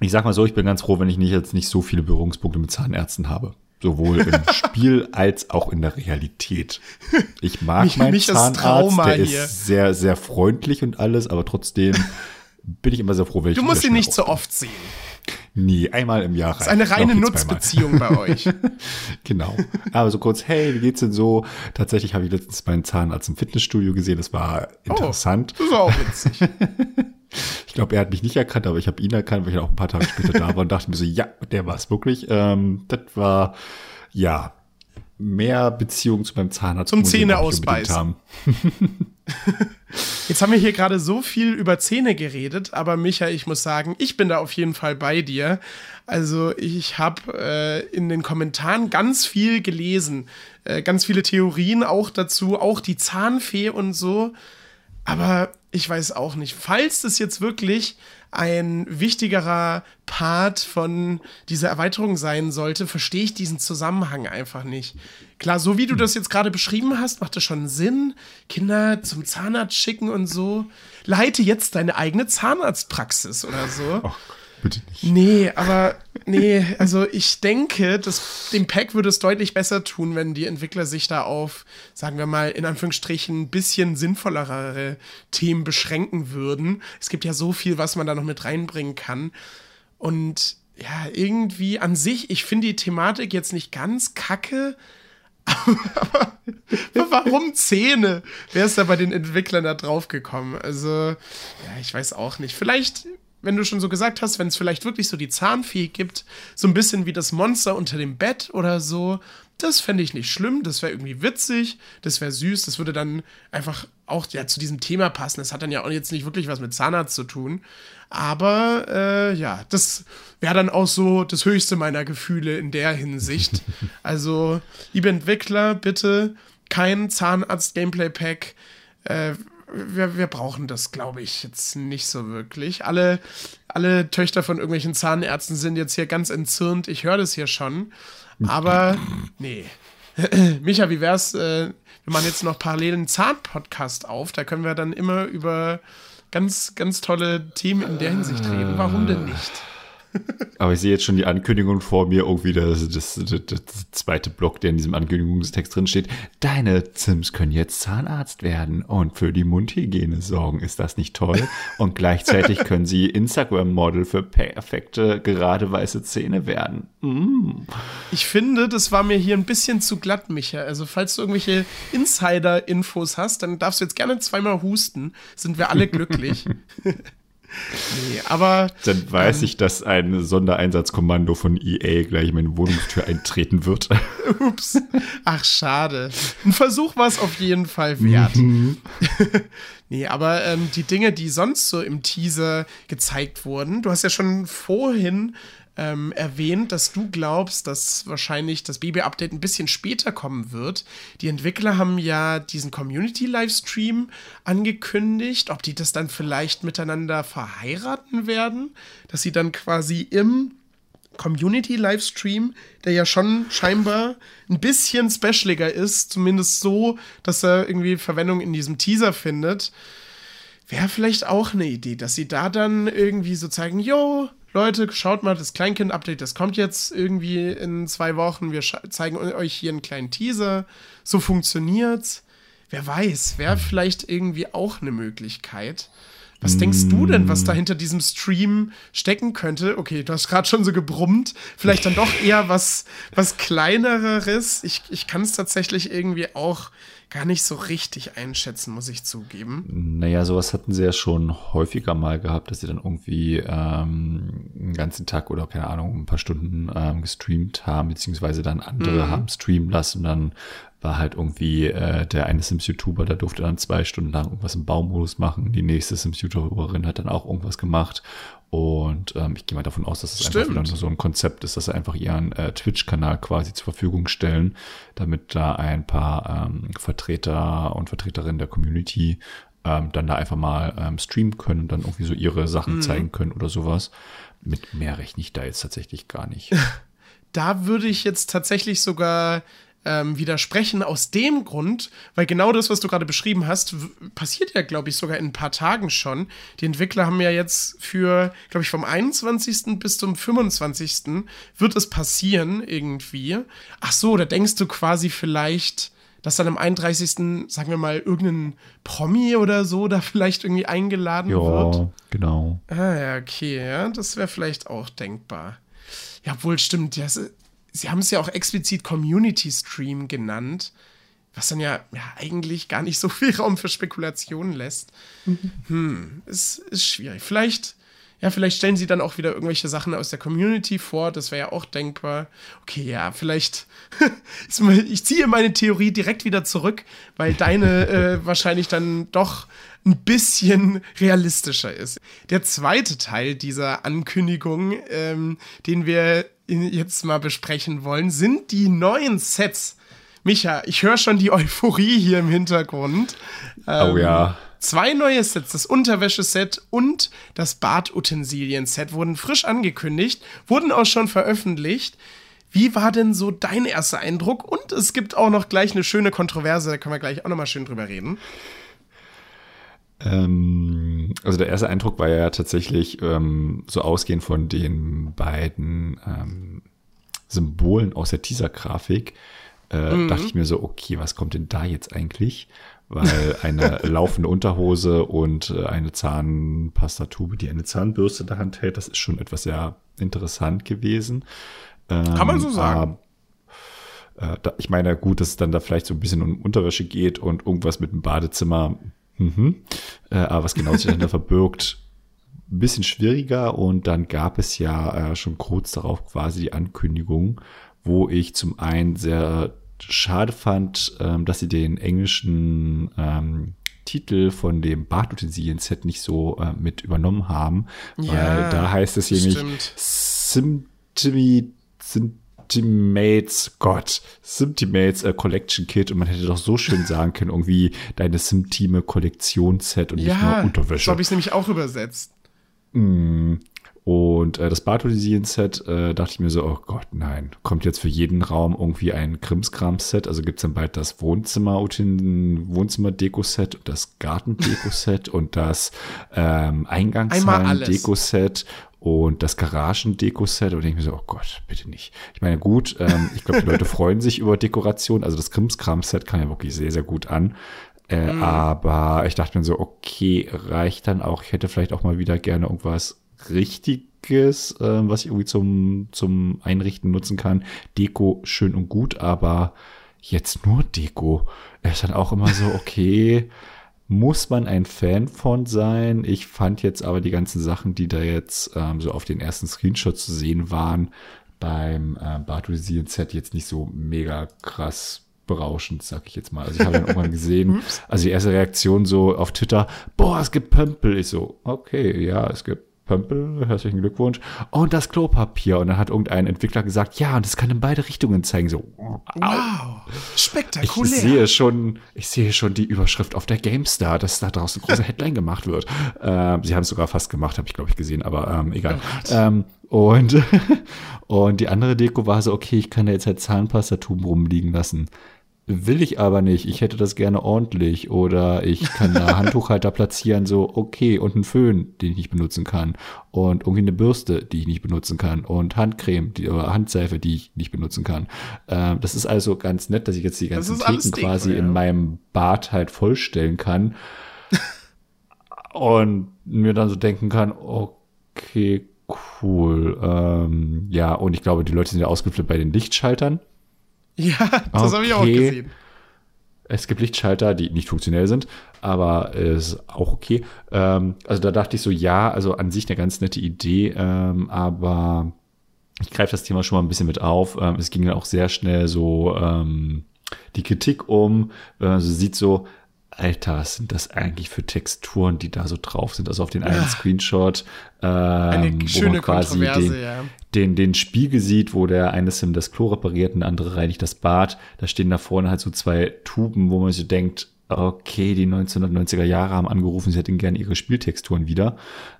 Ich sag mal so, ich bin ganz froh, wenn ich nicht jetzt nicht so viele Berührungspunkte mit Zahnärzten habe. Sowohl im (laughs) Spiel als auch in der Realität. Ich mag mich, meinen mich Zahnarzt, der hier. ist sehr, sehr freundlich und alles, aber trotzdem bin ich immer sehr froh, wenn ich Du musst ihn nicht so oft sehen. Nee, einmal im Jahr. Das ist eine reine Nutzbeziehung bei euch. (laughs) genau. Aber so kurz, hey, wie geht's denn so? Tatsächlich habe ich letztens meinen Zahnarzt im Fitnessstudio gesehen. Das war oh, interessant. Oh, das ist auch witzig. (laughs) ich glaube, er hat mich nicht erkannt, aber ich habe ihn erkannt, weil ich auch ein paar Tage später da war und dachte mir so, ja, der war es wirklich. Ähm, das war, ja, mehr Beziehung zu meinem Zahnarzt. Zum Zähne ausbeißen. Jetzt haben wir hier gerade so viel über Zähne geredet, aber Micha, ich muss sagen, ich bin da auf jeden Fall bei dir. Also ich habe äh, in den Kommentaren ganz viel gelesen, äh, ganz viele Theorien auch dazu, auch die Zahnfee und so. Aber ich weiß auch nicht, falls das jetzt wirklich ein wichtigerer Part von dieser Erweiterung sein sollte, verstehe ich diesen Zusammenhang einfach nicht. Klar, so wie du das jetzt gerade beschrieben hast, macht das schon Sinn. Kinder zum Zahnarzt schicken und so. Leite jetzt deine eigene Zahnarztpraxis oder so. Oh bitte nicht. Nee, aber nee, also ich denke, dass dem Pack würde es deutlich besser tun, wenn die Entwickler sich da auf, sagen wir mal, in Anführungsstrichen ein bisschen sinnvollere Themen beschränken würden. Es gibt ja so viel, was man da noch mit reinbringen kann. Und ja, irgendwie an sich, ich finde die Thematik jetzt nicht ganz kacke, (laughs) aber warum Zähne? Wer ist da bei den Entwicklern da drauf gekommen? Also, ja, ich weiß auch nicht. Vielleicht wenn du schon so gesagt hast, wenn es vielleicht wirklich so die Zahnfee gibt, so ein bisschen wie das Monster unter dem Bett oder so, das fände ich nicht schlimm, das wäre irgendwie witzig, das wäre süß, das würde dann einfach auch ja, zu diesem Thema passen. Das hat dann ja auch jetzt nicht wirklich was mit Zahnarzt zu tun. Aber äh, ja, das wäre dann auch so das höchste meiner Gefühle in der Hinsicht. (laughs) Also, liebe Entwickler, bitte kein Zahnarzt-Gameplay-Pack. Äh, wir, wir brauchen das, glaube ich, jetzt nicht so wirklich. Alle, alle Töchter von irgendwelchen Zahnärzten sind jetzt hier ganz entzürnt. Ich höre das hier schon. Aber nee. (clears throat) Micha, wie wär's? Äh, wir machen jetzt noch parallel einen Zahn-Podcast auf. Da können wir dann immer über ganz, ganz tolle Themen in der Hinsicht reden. Warum denn nicht? Aber ich sehe jetzt schon die Ankündigung vor mir, irgendwie das, das, das, das, zweite Block, der in diesem Ankündigungstext drin steht. Deine Sims können jetzt Zahnarzt werden und für die Mundhygiene sorgen. Ist das nicht toll? Und gleichzeitig (laughs) können sie Instagram-Model für perfekte, gerade weiße Zähne werden. Mm. Ich finde, das war mir hier ein bisschen zu glatt, Micha. Also, falls du irgendwelche Insider-Infos hast, dann darfst du jetzt gerne zweimal husten. Sind wir alle glücklich. (laughs) Nee, aber. Dann weiß ähm, ich, dass ein Sondereinsatzkommando von EA gleich in meine Wohnungstür eintreten wird. (laughs) Ups. Ach, schade. Ein Versuch war es auf jeden Fall wert. Mhm. (laughs) nee, aber ähm, die Dinge, die sonst so im Teaser gezeigt wurden, du hast ja schon vorhin ähm, erwähnt, dass du glaubst, dass wahrscheinlich das Baby-Update ein bisschen später kommen wird. Die Entwickler haben ja diesen Community-Livestream angekündigt, ob die das dann vielleicht miteinander verheiraten werden, dass sie dann quasi im Community-Livestream, der ja schon scheinbar ein bisschen specialiger ist, zumindest so, dass er irgendwie Verwendung in diesem Teaser findet, wäre vielleicht auch eine Idee, dass sie da dann irgendwie so zeigen, yo, Leute, schaut mal, das Kleinkind-Update, das kommt jetzt irgendwie in zwei Wochen. Wir zeigen euch hier einen kleinen Teaser. So funktioniert's. Wer weiß, wäre vielleicht irgendwie auch eine Möglichkeit. Was denkst du denn, was da hinter diesem Stream stecken könnte? Okay, du hast gerade schon so gebrummt. Vielleicht dann doch eher was, was kleineres. Ich, ich kann es tatsächlich irgendwie auch gar nicht so richtig einschätzen, muss ich zugeben. Naja, sowas hatten sie ja schon häufiger mal gehabt, dass sie dann irgendwie ähm, einen ganzen Tag oder keine Ahnung, ein paar Stunden ähm, gestreamt haben, beziehungsweise dann andere mhm. haben streamen lassen und dann war halt irgendwie äh, der eine Sims-YouTuber, der durfte dann zwei Stunden lang irgendwas im Baumodus machen. Die nächste Sims-YouTuberin hat dann auch irgendwas gemacht. Und ähm, ich gehe mal davon aus, dass es Stimmt. einfach wieder so ein Konzept ist, dass sie einfach ihren äh, Twitch-Kanal quasi zur Verfügung stellen, damit da ein paar ähm, Vertreter und Vertreterinnen der Community ähm, dann da einfach mal ähm, streamen können und dann irgendwie so ihre Sachen mhm. zeigen können oder sowas. Mit mehr rechne ich da jetzt tatsächlich gar nicht. (laughs) da würde ich jetzt tatsächlich sogar ähm, widersprechen aus dem Grund, weil genau das, was du gerade beschrieben hast, passiert ja, glaube ich, sogar in ein paar Tagen schon. Die Entwickler haben ja jetzt für, glaube ich, vom 21. bis zum 25. wird es passieren irgendwie. Ach so, da denkst du quasi vielleicht dass dann am 31. sagen wir mal irgendein Promi oder so da vielleicht irgendwie eingeladen ja, wird. Ja, genau. Ah ja, okay, ja, das wäre vielleicht auch denkbar. Ja, wohl stimmt, ja, sie haben es ja auch explizit Community Stream genannt, was dann ja, ja eigentlich gar nicht so viel Raum für Spekulationen lässt. Mhm. Hm, es ist schwierig. Vielleicht ja, vielleicht stellen sie dann auch wieder irgendwelche Sachen aus der Community vor, das wäre ja auch denkbar. Okay, ja, vielleicht, (laughs) ich ziehe meine Theorie direkt wieder zurück, weil deine äh, (laughs) wahrscheinlich dann doch ein bisschen realistischer ist. Der zweite Teil dieser Ankündigung, ähm, den wir jetzt mal besprechen wollen, sind die neuen Sets. Micha, ich höre schon die Euphorie hier im Hintergrund. Ähm, oh ja. Zwei neue Sets, das Unterwäscheset und das Badutensilien-Set, wurden frisch angekündigt, wurden auch schon veröffentlicht. Wie war denn so dein erster Eindruck? Und es gibt auch noch gleich eine schöne Kontroverse, da können wir gleich auch noch mal schön drüber reden. Ähm, also der erste Eindruck war ja tatsächlich ähm, so ausgehend von den beiden ähm, Symbolen aus der Teaser-Grafik. Äh, mhm. Dachte ich mir so, okay, was kommt denn da jetzt eigentlich? weil (laughs) eine laufende Unterhose und äh, eine Zahnpastatube, die eine Zahnbürste in der Hand hält, das ist schon etwas sehr interessant gewesen. Kann man so ähm, sagen. Äh, ich meine, gut, dass es dann da vielleicht so ein bisschen um Unterwäsche geht und irgendwas mit dem Badezimmer. Mhm. Äh, aber was genau sich dahinter (laughs) verbirgt, ein bisschen schwieriger. Und dann gab es ja schon kurz darauf quasi die Ankündigung, wo ich zum einen sehr schade fand, ähm, dass sie den englischen ähm, Titel von dem Badutensilien-Set nicht so äh, mit übernommen haben, ja, weil da heißt es nämlich Symptomy, Symptimates, Gott, Symptimates äh, Collection Kit und man hätte doch so schön sagen können, irgendwie deine Symptime Kollektionsset und ja, nicht nur Unterwäsche. So habe ich es nämlich auch übersetzt. Mm, und äh, das Bartolizien-Set äh, dachte ich mir so, oh Gott, nein, kommt jetzt für jeden Raum irgendwie ein Krimskram-Set. Also gibt's dann bald das Wohnzimmer, Wohnzimmer-Deko-Set und das Garten-Deko-Set und das ähm, Eingangshallen-Deko-Set und das Garagen-Deko-Set. Und ich mir so, oh Gott, bitte nicht. Ich meine, gut, ähm, ich glaube, die Leute (laughs) freuen sich über Dekoration. Also das Krimskram-Set kam ja wirklich sehr, sehr gut an. Äh, mm. Aber ich dachte mir so, okay, reicht dann auch. Ich hätte vielleicht auch mal wieder gerne irgendwas Richtiges, äh, was ich irgendwie zum, zum Einrichten nutzen kann. Deko schön und gut, aber jetzt nur Deko. ist dann auch immer so, okay, muss man ein Fan von sein. Ich fand jetzt aber die ganzen Sachen, die da jetzt ähm, so auf den ersten Screenshots zu sehen waren, beim äh, Bartolisieren Set jetzt nicht so mega krass berauschend, sag ich jetzt mal. Also ich habe dann irgendwann (laughs) gesehen, also die erste Reaktion so auf Twitter, boah, es gibt Pömpel. Ich so, okay, ja, es gibt Pömpel, herzlichen Glückwunsch. Und das Klopapier. Und dann hat irgendein Entwickler gesagt, ja, und das kann in beide Richtungen zeigen. So, wow, spektakulär. Ich sehe schon, ich sehe schon die Überschrift auf der GameStar, dass da draußen große (laughs) Headline gemacht wird. Ähm, sie haben es sogar fast gemacht, habe ich glaube ich gesehen, aber ähm, egal. Oh ähm, und, (laughs) und die andere Deko war so, okay, ich kann da jetzt halt Zahnpastatuben rumliegen lassen. Will ich aber nicht. Ich hätte das gerne ordentlich. Oder ich kann da (laughs) Handtuchhalter platzieren, so, okay, und einen Föhn, den ich nicht benutzen kann. Und irgendwie eine Bürste, die ich nicht benutzen kann. Und Handcreme die, oder Handseife, die ich nicht benutzen kann. Ähm, das ist also ganz nett, dass ich jetzt die ganzen Theken quasi ja. in meinem Bad halt vollstellen kann. (laughs) und mir dann so denken kann, okay, cool. Ähm, ja, und ich glaube, die Leute sind ja ausgeflippt bei den Lichtschaltern. (laughs) Ja, das okay. habe ich auch gesehen. Es gibt Lichtschalter, die nicht funktionell sind, aber ist auch okay. Ähm, also da dachte ich so, ja, also an sich eine ganz nette Idee, ähm, aber ich greife das Thema schon mal ein bisschen mit auf. Ähm, es ging dann auch sehr schnell so ähm, die Kritik um. Also sieht so, Alter, was sind das eigentlich für Texturen, die da so drauf sind? Also auf den einen ja. Screenshot, ähm, wo man quasi den, ja. den, den Spiegel sieht, wo der eine Sim das Klo repariert und der andere reinigt das Bad. Da stehen da vorne halt so zwei Tuben, wo man sich denkt, okay, die 1990er Jahre haben angerufen, sie hätten gerne ihre Spieltexturen wieder.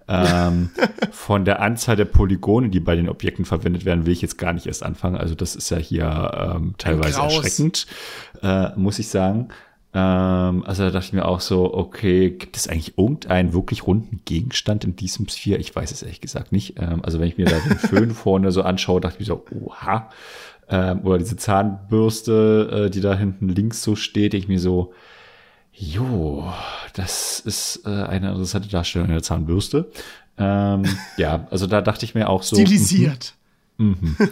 Ähm, (laughs) von der Anzahl der Polygone, die bei den Objekten verwendet werden, will ich jetzt gar nicht erst anfangen. Also das ist ja hier ähm, teilweise erschreckend, äh, muss ich sagen. Ähm, also da dachte ich mir auch so, okay, gibt es eigentlich irgendeinen wirklich runden Gegenstand in diesem Sphere? Ich weiß es ehrlich gesagt nicht. Ähm, also wenn ich mir da den (laughs) Föhn vorne so anschaue, dachte ich mir so, oha. Ähm, oder diese Zahnbürste, äh, die da hinten links so steht, ich mir so, jo, das ist äh, eine interessante Darstellung der Zahnbürste. Ähm, ja, also da dachte ich mir auch so. Stilisiert. Mhm. (laughs)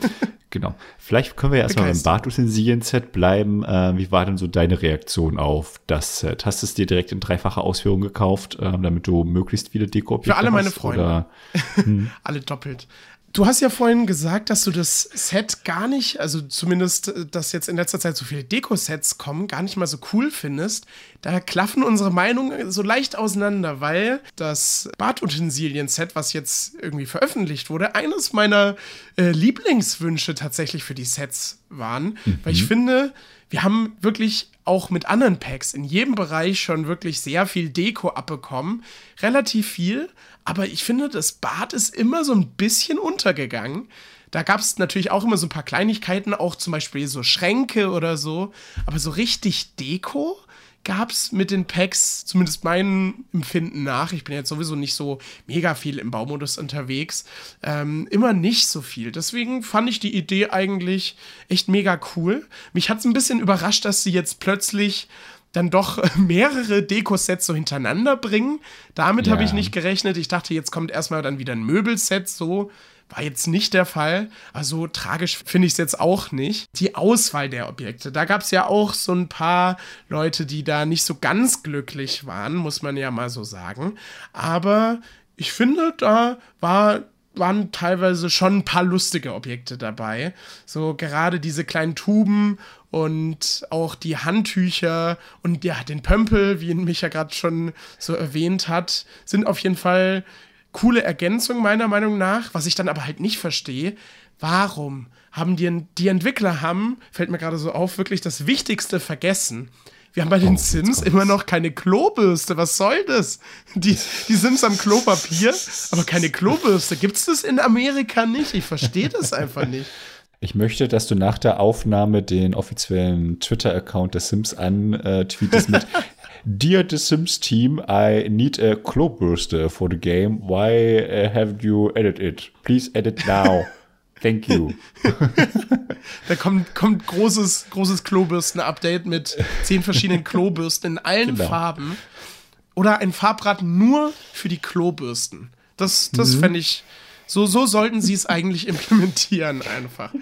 Genau. Vielleicht können wir ja erstmal beim Bartutensilien-Set bleiben. Äh, wie war denn so deine Reaktion auf das Set? Hast du es dir direkt in dreifacher Ausführung gekauft, äh, damit du möglichst viele Deko-Objekte hast? Für alle meine Freunde. (laughs) Hm? alle doppelt. Du hast ja vorhin gesagt, dass du das Set gar nicht, also zumindest, äh, dass jetzt in letzter Zeit so viele Deko-Sets kommen, gar nicht mal so cool findest. Da klaffen unsere Meinungen so leicht auseinander, weil das Badutensilien-Set, was jetzt irgendwie veröffentlicht wurde, eines meiner äh, Lieblingswünsche tatsächlich für die Sets waren. Mhm. Weil ich finde, wir haben wirklich auch mit anderen Packs in jedem Bereich schon wirklich sehr viel Deko abbekommen. Relativ viel. Aber ich finde, das Bad ist immer so ein bisschen untergegangen. Da gab es natürlich auch immer so ein paar Kleinigkeiten, auch zum Beispiel so Schränke oder so. Aber so richtig Deko gab es mit den Packs, zumindest meinem Empfinden nach, ich bin jetzt sowieso nicht so mega viel im Baumodus unterwegs, ähm, immer nicht so viel. Deswegen fand ich die Idee eigentlich echt mega cool. Mich hat es ein bisschen überrascht, dass sie jetzt plötzlich dann doch (laughs) mehrere Dekosets so hintereinander bringen. Damit ja. habe ich nicht gerechnet. Ich dachte, jetzt kommt erstmal dann wieder ein Möbelset so. War jetzt nicht der Fall. Also tragisch finde ich es jetzt auch nicht. Die Auswahl der Objekte. Da gab es ja auch so ein paar Leute, die da nicht so ganz glücklich waren, muss man ja mal so sagen. Aber ich finde, da war waren teilweise schon ein paar lustige Objekte dabei. So gerade diese kleinen Tuben und auch die Handtücher und ja, den Pömpel, wie ihn Micha gerade schon so erwähnt hat, sind auf jeden Fall coole Ergänzung meiner Meinung nach. Was ich dann aber halt nicht verstehe, warum haben die, die Entwickler haben, fällt mir gerade so auf, wirklich das Wichtigste vergessen. Wir haben bei den oh, Sims immer noch keine Klobürste. Was soll das? Die, die Sims haben Klopapier, aber keine Klobürste. Gibt es das in Amerika nicht? Ich verstehe das einfach nicht. Ich möchte, dass du nach der Aufnahme den offiziellen Twitter-Account des Sims antweetest mit (laughs) Dear The Sims Team, I need a Klobürste for the game. Why uh, haven't you edited it? Please edit now. Thank you. (laughs) da kommt, kommt großes, großes Klobürsten-Update mit zehn verschiedenen Klobürsten in allen genau. Farben. Oder ein Farbrad nur für die Klobürsten. Das, das mhm. fände ich. So, so sollten sie es eigentlich (laughs) implementieren, einfach.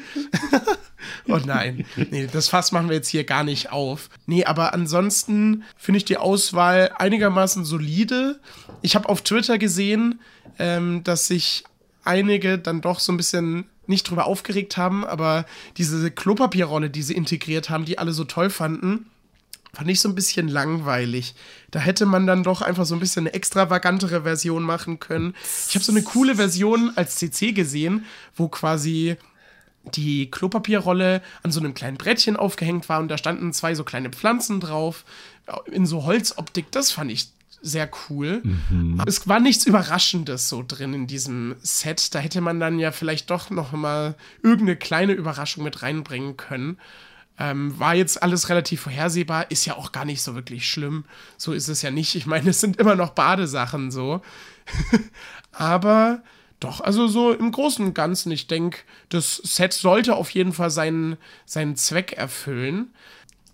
(laughs) oh nein. Nee, das Fass machen wir jetzt hier gar nicht auf. Nee, aber ansonsten finde ich die Auswahl einigermaßen solide. Ich habe auf Twitter gesehen, ähm, dass sich einige dann doch so ein bisschen nicht drüber aufgeregt haben, aber diese Klopapierrolle, die sie integriert haben, die alle so toll fanden, fand ich so ein bisschen langweilig. Da hätte man dann doch einfach so ein bisschen eine extravagantere Version machen können. Ich habe so eine coole Version als CC gesehen, wo quasi die Klopapierrolle an so einem kleinen Brettchen aufgehängt war und da standen zwei so kleine Pflanzen drauf in so Holzoptik. Das fand ich sehr cool. Mhm. Es war nichts Überraschendes so drin in diesem Set. Da hätte man dann ja vielleicht doch noch mal irgendeine kleine Überraschung mit reinbringen können. Ähm, war jetzt alles relativ vorhersehbar, ist ja auch gar nicht so wirklich schlimm. So ist es ja nicht. Ich meine, es sind immer noch Badesachen so. (laughs) Aber doch, also so im Großen und Ganzen, ich denke, das Set sollte auf jeden Fall seinen, seinen Zweck erfüllen.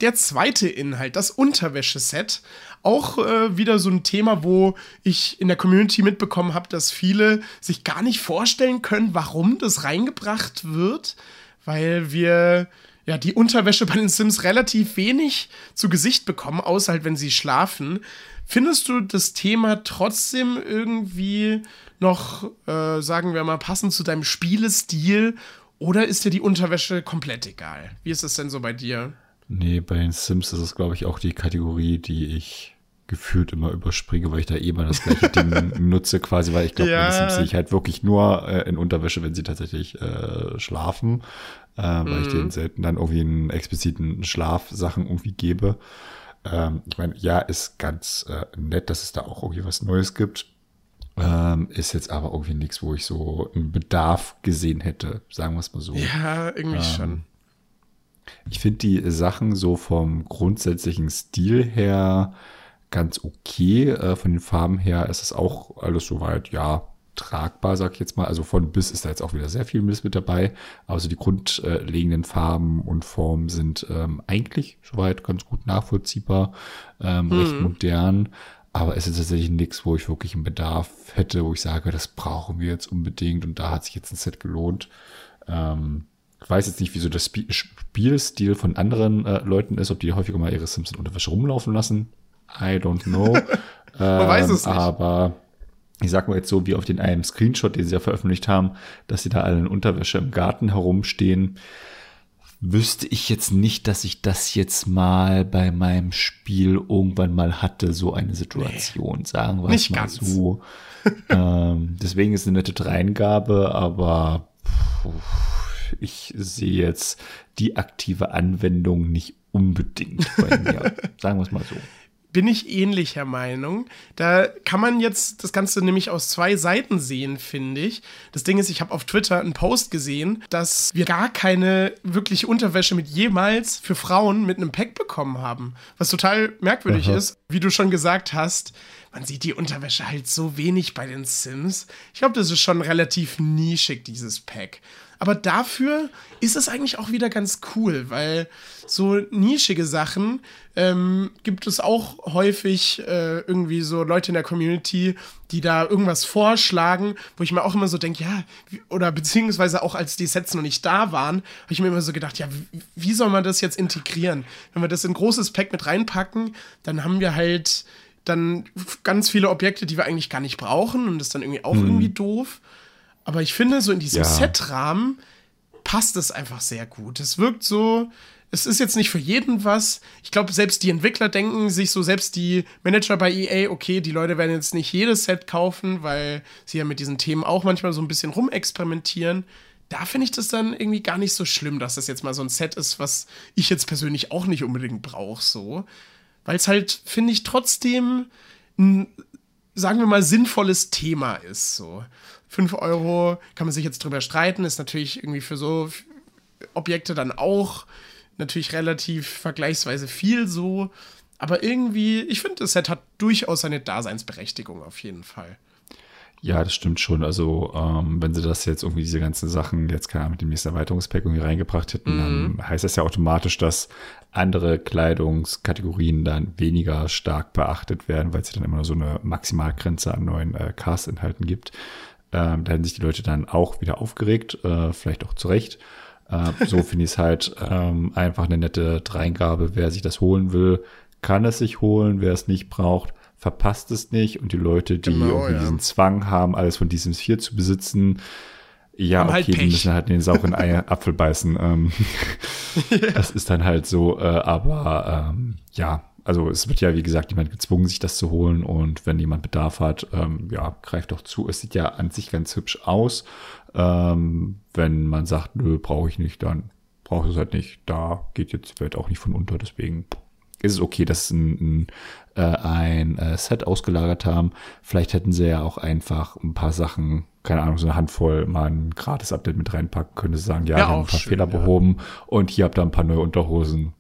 Der zweite Inhalt, das Unterwäscheset, auch äh, wieder so ein Thema, wo ich in der Community mitbekommen habe, dass viele sich gar nicht vorstellen können, warum das reingebracht wird, weil wir ja die Unterwäsche bei den Sims relativ wenig zu Gesicht bekommen, außer halt, wenn sie schlafen. Findest du das Thema trotzdem irgendwie noch, äh, sagen wir mal, passend zu deinem Spielestil? Oder ist dir die Unterwäsche komplett egal? Wie ist es denn so bei dir? Nee, bei den Sims ist es, glaube ich, auch die Kategorie, die ich gefühlt immer überspringe, weil ich da eh immer das gleiche Ding (laughs) nutze, quasi, weil ich glaube, ja. bei den Sims sehe ich halt wirklich nur äh, in Unterwäsche, wenn sie tatsächlich äh, schlafen, äh, weil mhm. ich denen selten dann irgendwie einen expliziten Schlafsachen irgendwie gebe. Ähm, ich meine, ja, ist ganz äh, nett, dass es da auch irgendwie was Neues gibt. Ähm, ist jetzt aber irgendwie nichts, wo ich so einen Bedarf gesehen hätte, sagen wir es mal so. Ja, irgendwie ähm, schon. Ich finde die Sachen so vom grundsätzlichen Stil her ganz okay. Äh, von den Farben her ist es auch alles soweit, ja, tragbar, sag ich jetzt mal. Also von bis ist da jetzt auch wieder sehr viel Mist mit dabei. Aber so die grundlegenden Farben und Formen sind ähm, eigentlich soweit ganz gut nachvollziehbar, ähm, mhm. recht modern. Aber es ist tatsächlich nichts, wo ich wirklich einen Bedarf hätte, wo ich sage, das brauchen wir jetzt unbedingt und da hat sich jetzt ein Set gelohnt. Ähm, ich weiß jetzt nicht, wieso das Spielstil von anderen äh, Leuten ist, ob die häufiger mal ihre Sims in Unterwäsche rumlaufen lassen. I don't know. (laughs) Man ähm, weiß es nicht. Aber ich sag mal jetzt so, wie auf den einen Screenshot, den sie ja veröffentlicht haben, dass sie da alle in Unterwäsche im Garten herumstehen, wüsste ich jetzt nicht, dass ich das jetzt mal bei meinem Spiel irgendwann mal hatte, so eine Situation, nee, sagen wir es mal ganz. so. (laughs) ähm, deswegen ist eine nette Dreingabe, aber ich sehe jetzt die aktive Anwendung nicht unbedingt bei mir. (laughs) sagen wir es mal so bin ich ähnlicher Meinung. Da kann man jetzt das Ganze nämlich aus zwei Seiten sehen, finde ich. Das Ding ist, ich habe auf Twitter einen Post gesehen, dass wir gar keine wirkliche Unterwäsche mit jemals für Frauen mit einem Pack bekommen haben. Was total merkwürdig Aha. ist, wie du schon gesagt hast. Man sieht die Unterwäsche halt so wenig bei den Sims. Ich glaube, das ist schon relativ nischig, dieses Pack. Aber dafür ist es eigentlich auch wieder ganz cool, weil so nischige Sachen ähm, gibt es auch häufig äh, irgendwie so Leute in der Community, die da irgendwas vorschlagen, wo ich mir auch immer so denke, ja, oder beziehungsweise auch als die Sets noch nicht da waren, habe ich mir immer so gedacht, ja, wie, soll man das jetzt integrieren? Wenn wir das in ein großes Pack mit reinpacken, dann haben wir halt dann ganz viele Objekte, die wir eigentlich gar nicht brauchen und das ist dann irgendwie auch mhm. irgendwie doof. Aber ich finde, so in diesem ja. Setrahmen passt es einfach sehr gut. Es wirkt so, es ist jetzt nicht für jeden was. Ich glaube, selbst die Entwickler denken sich so, selbst die Manager bei EA, okay, die Leute werden jetzt nicht jedes Set kaufen, weil sie ja mit diesen Themen auch manchmal so ein bisschen rumexperimentieren. Da finde ich das dann irgendwie gar nicht so schlimm, dass das jetzt mal so ein Set ist, was ich jetzt persönlich auch nicht unbedingt brauche, so. Weil es halt, finde ich, trotzdem ein, sagen wir mal, sinnvolles Thema ist, so. 5 Euro kann man sich jetzt drüber streiten, ist natürlich irgendwie für so Objekte dann auch natürlich relativ vergleichsweise viel so. Aber irgendwie, ich finde, das Set hat durchaus seine Daseinsberechtigung auf jeden Fall. Ja, das stimmt schon. Also, ähm, wenn sie das jetzt irgendwie diese ganzen Sachen jetzt keine Ahnung, mit dem nächsten Erweiterungspack irgendwie reingebracht hätten, mhm. dann heißt das ja automatisch, dass andere Kleidungskategorien dann weniger stark beachtet werden, weil es ja dann immer nur so eine Maximalgrenze an neuen äh, Cast-Inhalten gibt. Ähm, da hätten sich die Leute dann auch wieder aufgeregt, äh, vielleicht auch zu Recht. Äh, so finde ich es halt ähm, einfach eine nette Dreingabe. Wer sich das holen will, kann es sich holen. Wer es nicht braucht, verpasst es nicht. Und die Leute, die genau, irgendwie ja. diesen Zwang haben, alles von diesem Sphere zu besitzen, ja, okay, halt die müssen halt in den sauren Ei (laughs) Apfel beißen. Ähm, (laughs) Das ist dann halt so, äh, aber ähm, ja, also es wird ja, wie gesagt, jemand gezwungen, sich das zu holen und wenn jemand Bedarf hat, ähm, ja, greift doch zu. Es sieht ja an sich ganz hübsch aus. Ähm, wenn man sagt, nö, brauche ich nicht, dann braucht es halt nicht. Da geht jetzt die Welt auch nicht von unter, deswegen ist es okay, dass sie ein, ein, äh, ein äh, Set ausgelagert haben. Vielleicht hätten sie ja auch einfach ein paar Sachen, keine Ahnung, so eine Handvoll mal ein Gratis-Update mit reinpacken können. Sie sagen, ja, ja wir haben ein paar schön, Fehler ja. behoben und hier habt ihr ein paar neue Unterhosen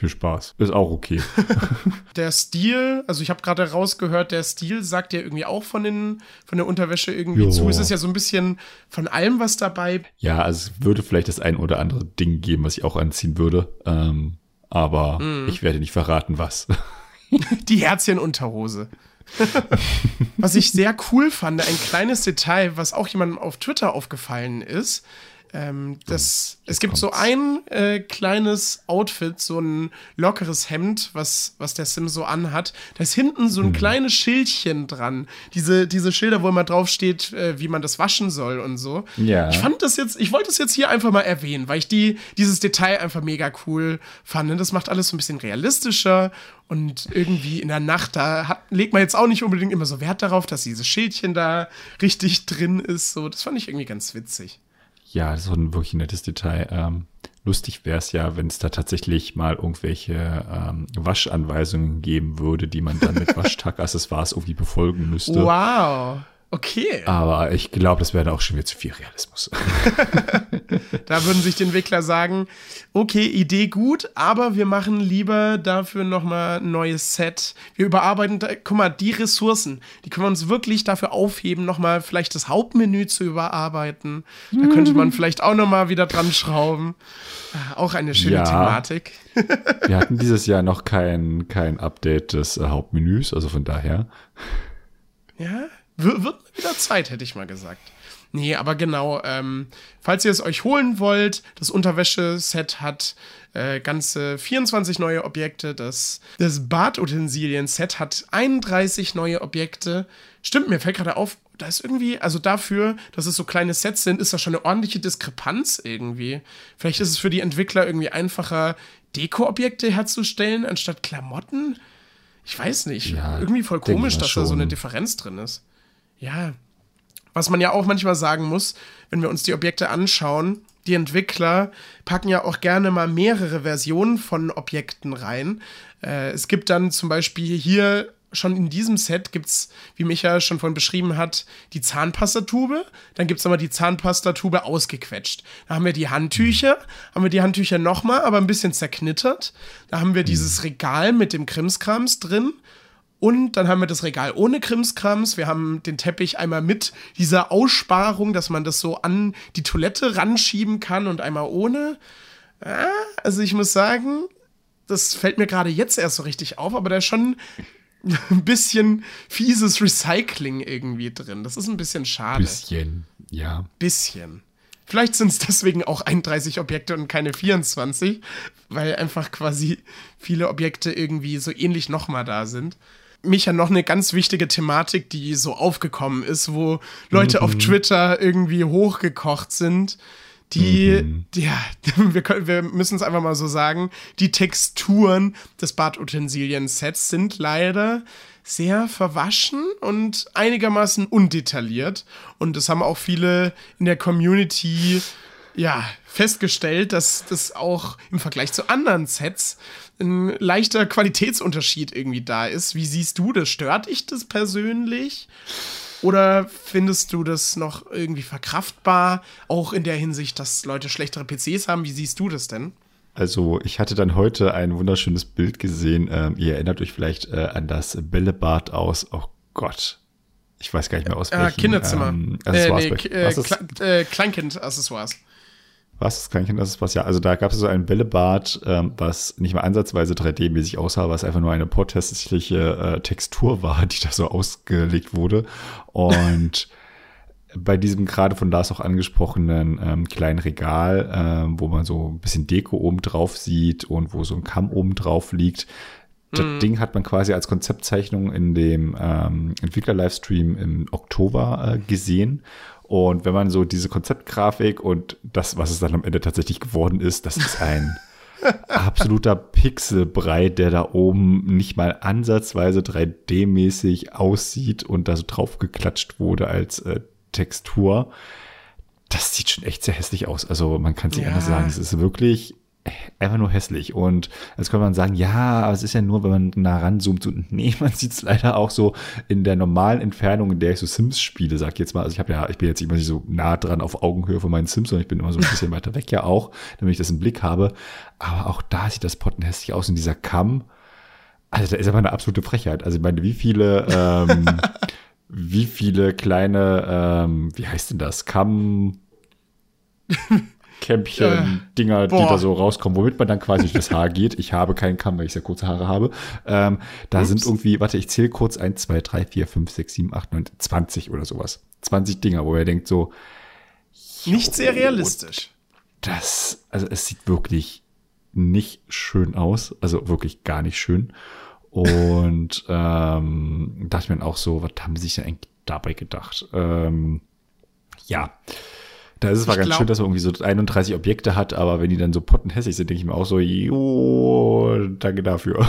viel Spaß. Ist auch okay. (laughs) der Stil, also ich habe gerade rausgehört, der Stil sagt ja irgendwie auch von, den, von der Unterwäsche irgendwie jo. zu. Es ist ja so ein bisschen von allem was dabei. Ja, also es würde vielleicht das ein oder andere Ding geben, was ich auch anziehen würde. Ähm, aber mm. ich werde nicht verraten, was. (laughs) Die Herzchenunterhose. was ich sehr cool fand, ein kleines Detail, was auch jemandem auf Twitter aufgefallen ist, ähm, das, es gibt kommt's. so ein äh, kleines Outfit, so ein lockeres Hemd, was, was der Sim so anhat. Da ist hinten so ein hm. kleines Schildchen dran. Diese, diese Schilder, wo immer draufsteht, äh, wie man das waschen soll und so. Ja. Ich fand das jetzt, ich wollte es jetzt hier einfach mal erwähnen, weil ich die, dieses Detail einfach mega cool fand. Das macht alles so ein bisschen realistischer und irgendwie in der Nacht, da hat, legt man jetzt auch nicht unbedingt immer so Wert darauf, dass dieses Schildchen da richtig drin ist. So, das fand ich irgendwie ganz witzig. Ja, das ist ein wirklich nettes Detail. Ähm, lustig wäre es ja, wenn es da tatsächlich mal irgendwelche ähm, Waschanweisungen geben würde, die man dann mit (laughs) Waschtag-Accessoires irgendwie befolgen müsste. Wow. Okay. Aber ich glaube, das wäre auch schon wieder zu viel Realismus. (laughs) da würden sich die Entwickler sagen, okay, Idee gut, aber wir machen lieber dafür nochmal ein neues Set. Wir überarbeiten, guck mal, die Ressourcen, die können wir uns wirklich dafür aufheben, nochmal vielleicht das Hauptmenü zu überarbeiten. Da könnte man vielleicht auch nochmal wieder dran schrauben. Ah, auch eine schöne ja, Thematik. (laughs) wir hatten dieses Jahr noch kein, kein Update des äh, Hauptmenüs, also von daher. Ja, wird wieder Zeit, hätte ich mal gesagt. Nee, aber genau, ähm, falls ihr es euch holen wollt, das Unterwäscheset hat äh, ganze 24 neue Objekte. Das, das Badutensilien-Set hat 31 neue Objekte. Stimmt, mir fällt gerade auf, da ist irgendwie, also dafür, dass es so kleine Sets sind, ist da schon eine ordentliche Diskrepanz irgendwie. Vielleicht ist es für die Entwickler irgendwie einfacher, Deko-Objekte herzustellen, anstatt Klamotten. Ich weiß nicht. Ja, irgendwie voll komisch, dass schon. da so eine Differenz drin ist. Ja. Was man ja auch manchmal sagen muss, wenn wir uns die Objekte anschauen, die Entwickler packen ja auch gerne mal mehrere Versionen von Objekten rein. Äh, es gibt dann zum Beispiel hier schon in diesem Set gibt es, wie Micha schon vorhin beschrieben hat, die Zahnpastatube. Dann gibt es aber die Zahnpastatube ausgequetscht. Da haben wir die Handtücher, haben wir die Handtücher nochmal, aber ein bisschen zerknittert. Da haben wir dieses Regal mit dem Krimskrams drin. Und dann haben wir das Regal ohne Krimskrams. Wir haben den Teppich einmal mit dieser Aussparung, dass man das so an die Toilette ranschieben kann und einmal ohne. Ja, also ich muss sagen, das fällt mir gerade jetzt erst so richtig auf, aber da ist schon (laughs) ein bisschen fieses Recycling irgendwie drin. Das ist ein bisschen schade. Bisschen, ja. Bisschen. Vielleicht sind es deswegen auch 31 Objekte und keine 24, weil einfach quasi viele Objekte irgendwie so ähnlich nochmal da sind. Micha, noch eine ganz wichtige Thematik, die so aufgekommen ist, wo Leute mhm. auf Twitter irgendwie hochgekocht sind. Die, mhm. ja, (laughs) wir, können, wir müssen es einfach mal so sagen, die Texturen des Badutensilien-Sets sind leider sehr verwaschen und einigermaßen undetailliert. Und das haben auch viele in der Community ja, festgestellt, dass das auch im Vergleich zu anderen Sets ein leichter Qualitätsunterschied irgendwie da ist. Wie siehst du das? Stört dich das persönlich? Oder findest du das noch irgendwie verkraftbar, auch in der Hinsicht, dass Leute schlechtere PCs haben? Wie siehst du das denn? Also ich hatte dann heute ein wunderschönes Bild gesehen. Ähm, ihr erinnert euch vielleicht äh, an das Bällebad aus, oh Gott, ich weiß gar nicht mehr aus welchem. Ah, Kinderzimmer. Ähm, Accessoires. Äh, nee, äh, Kle äh, Kleinkind-Accessoires. Was? Das Kleinkind, das ist was? Ja, also da gab es so ein Bällebad, ähm, was nicht mal ansatzweise 3D-mäßig aussah, was einfach nur eine protestliche äh, Textur war, die da so ausgelegt wurde. Und (laughs) bei diesem gerade von Lars auch angesprochenen ähm, kleinen Regal, ähm, wo man so ein bisschen Deko oben drauf sieht und wo so ein Kamm oben drauf liegt, das mm. Ding hat man quasi als Konzeptzeichnung in dem ähm, Entwickler-Livestream im Oktober äh, gesehen. Und wenn man so diese Konzeptgrafik und das, was es dann am Ende tatsächlich geworden ist, das ist ein (laughs) absoluter Pixelbrei, der da oben nicht mal ansatzweise 3D-mäßig aussieht und da so draufgeklatscht wurde als äh, Textur. Das sieht schon echt sehr hässlich aus. Also man kann es nicht ja. anders sagen. Es ist wirklich einfach nur hässlich. Und jetzt kann man sagen, ja, aber es ist ja nur, wenn man nah ranzoomt. So, (laughs) nee, man sieht es leider auch so in der normalen Entfernung, in der ich so Sims spiele, sag ich jetzt mal. Also ich habe ja, ich bin jetzt immer nicht so nah dran auf Augenhöhe von meinen Sims, sondern ich bin immer so ein bisschen (laughs) weiter weg ja auch, damit ich das im Blick habe. Aber auch da sieht das Potten hässlich aus in dieser Kamm. Also da ist aber eine absolute Frechheit. Also ich meine, wie viele, ähm, (laughs) wie viele kleine, ähm, wie heißt denn das? Kamm Kämpchen-Dinger, die da so rauskommen, womit man dann quasi durch das Haar geht. Ich habe keinen Kamm, weil ich sehr kurze Haare habe. Ähm, da Ups. sind irgendwie, warte, ich zähle kurz, 1, 2, 3, 4, 5, 6, 7, 8, 9, 20 oder sowas. 20 Dinger, wo er denkt so. Nicht sehr realistisch. Das, also es sieht wirklich nicht schön aus. Also wirklich gar nicht schön. Und (laughs) ähm, dachte mir dann auch so, was haben sie sich denn eigentlich dabei gedacht? Ähm, ja. Da ist es zwar ganz glaub, schön, dass man irgendwie so 31 Objekte hat, aber wenn die dann so pottenhässig sind, denke ich mir auch so, jo, danke dafür.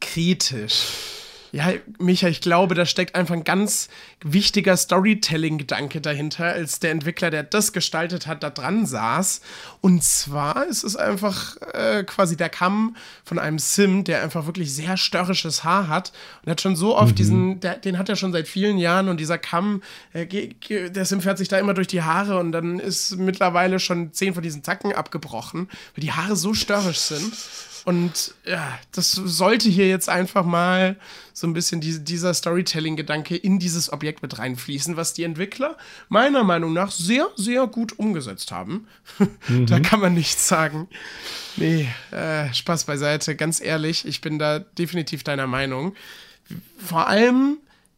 Kritisch. Ja, Micha, ich glaube, da steckt einfach ein ganz wichtiger Storytelling-Gedanke dahinter, als der Entwickler, der das gestaltet hat, da dran saß. Und zwar ist es einfach äh, quasi der Kamm von einem Sim, der einfach wirklich sehr störrisches Haar hat. Und hat schon so oft mhm. diesen, der, den hat er schon seit vielen Jahren und dieser Kamm, äh, der Sim fährt sich da immer durch die Haare und dann ist mittlerweile schon zehn von diesen Zacken abgebrochen, weil die Haare so störrisch sind. Und ja, das sollte hier jetzt einfach mal so ein bisschen die, dieser Storytelling-Gedanke in dieses Objekt mit reinfließen, was die Entwickler meiner Meinung nach sehr, sehr gut umgesetzt haben. (laughs) Mhm. da kann man nichts sagen. Nee, äh, Spaß beiseite, ganz ehrlich, ich bin da definitiv deiner Meinung. Vor allem,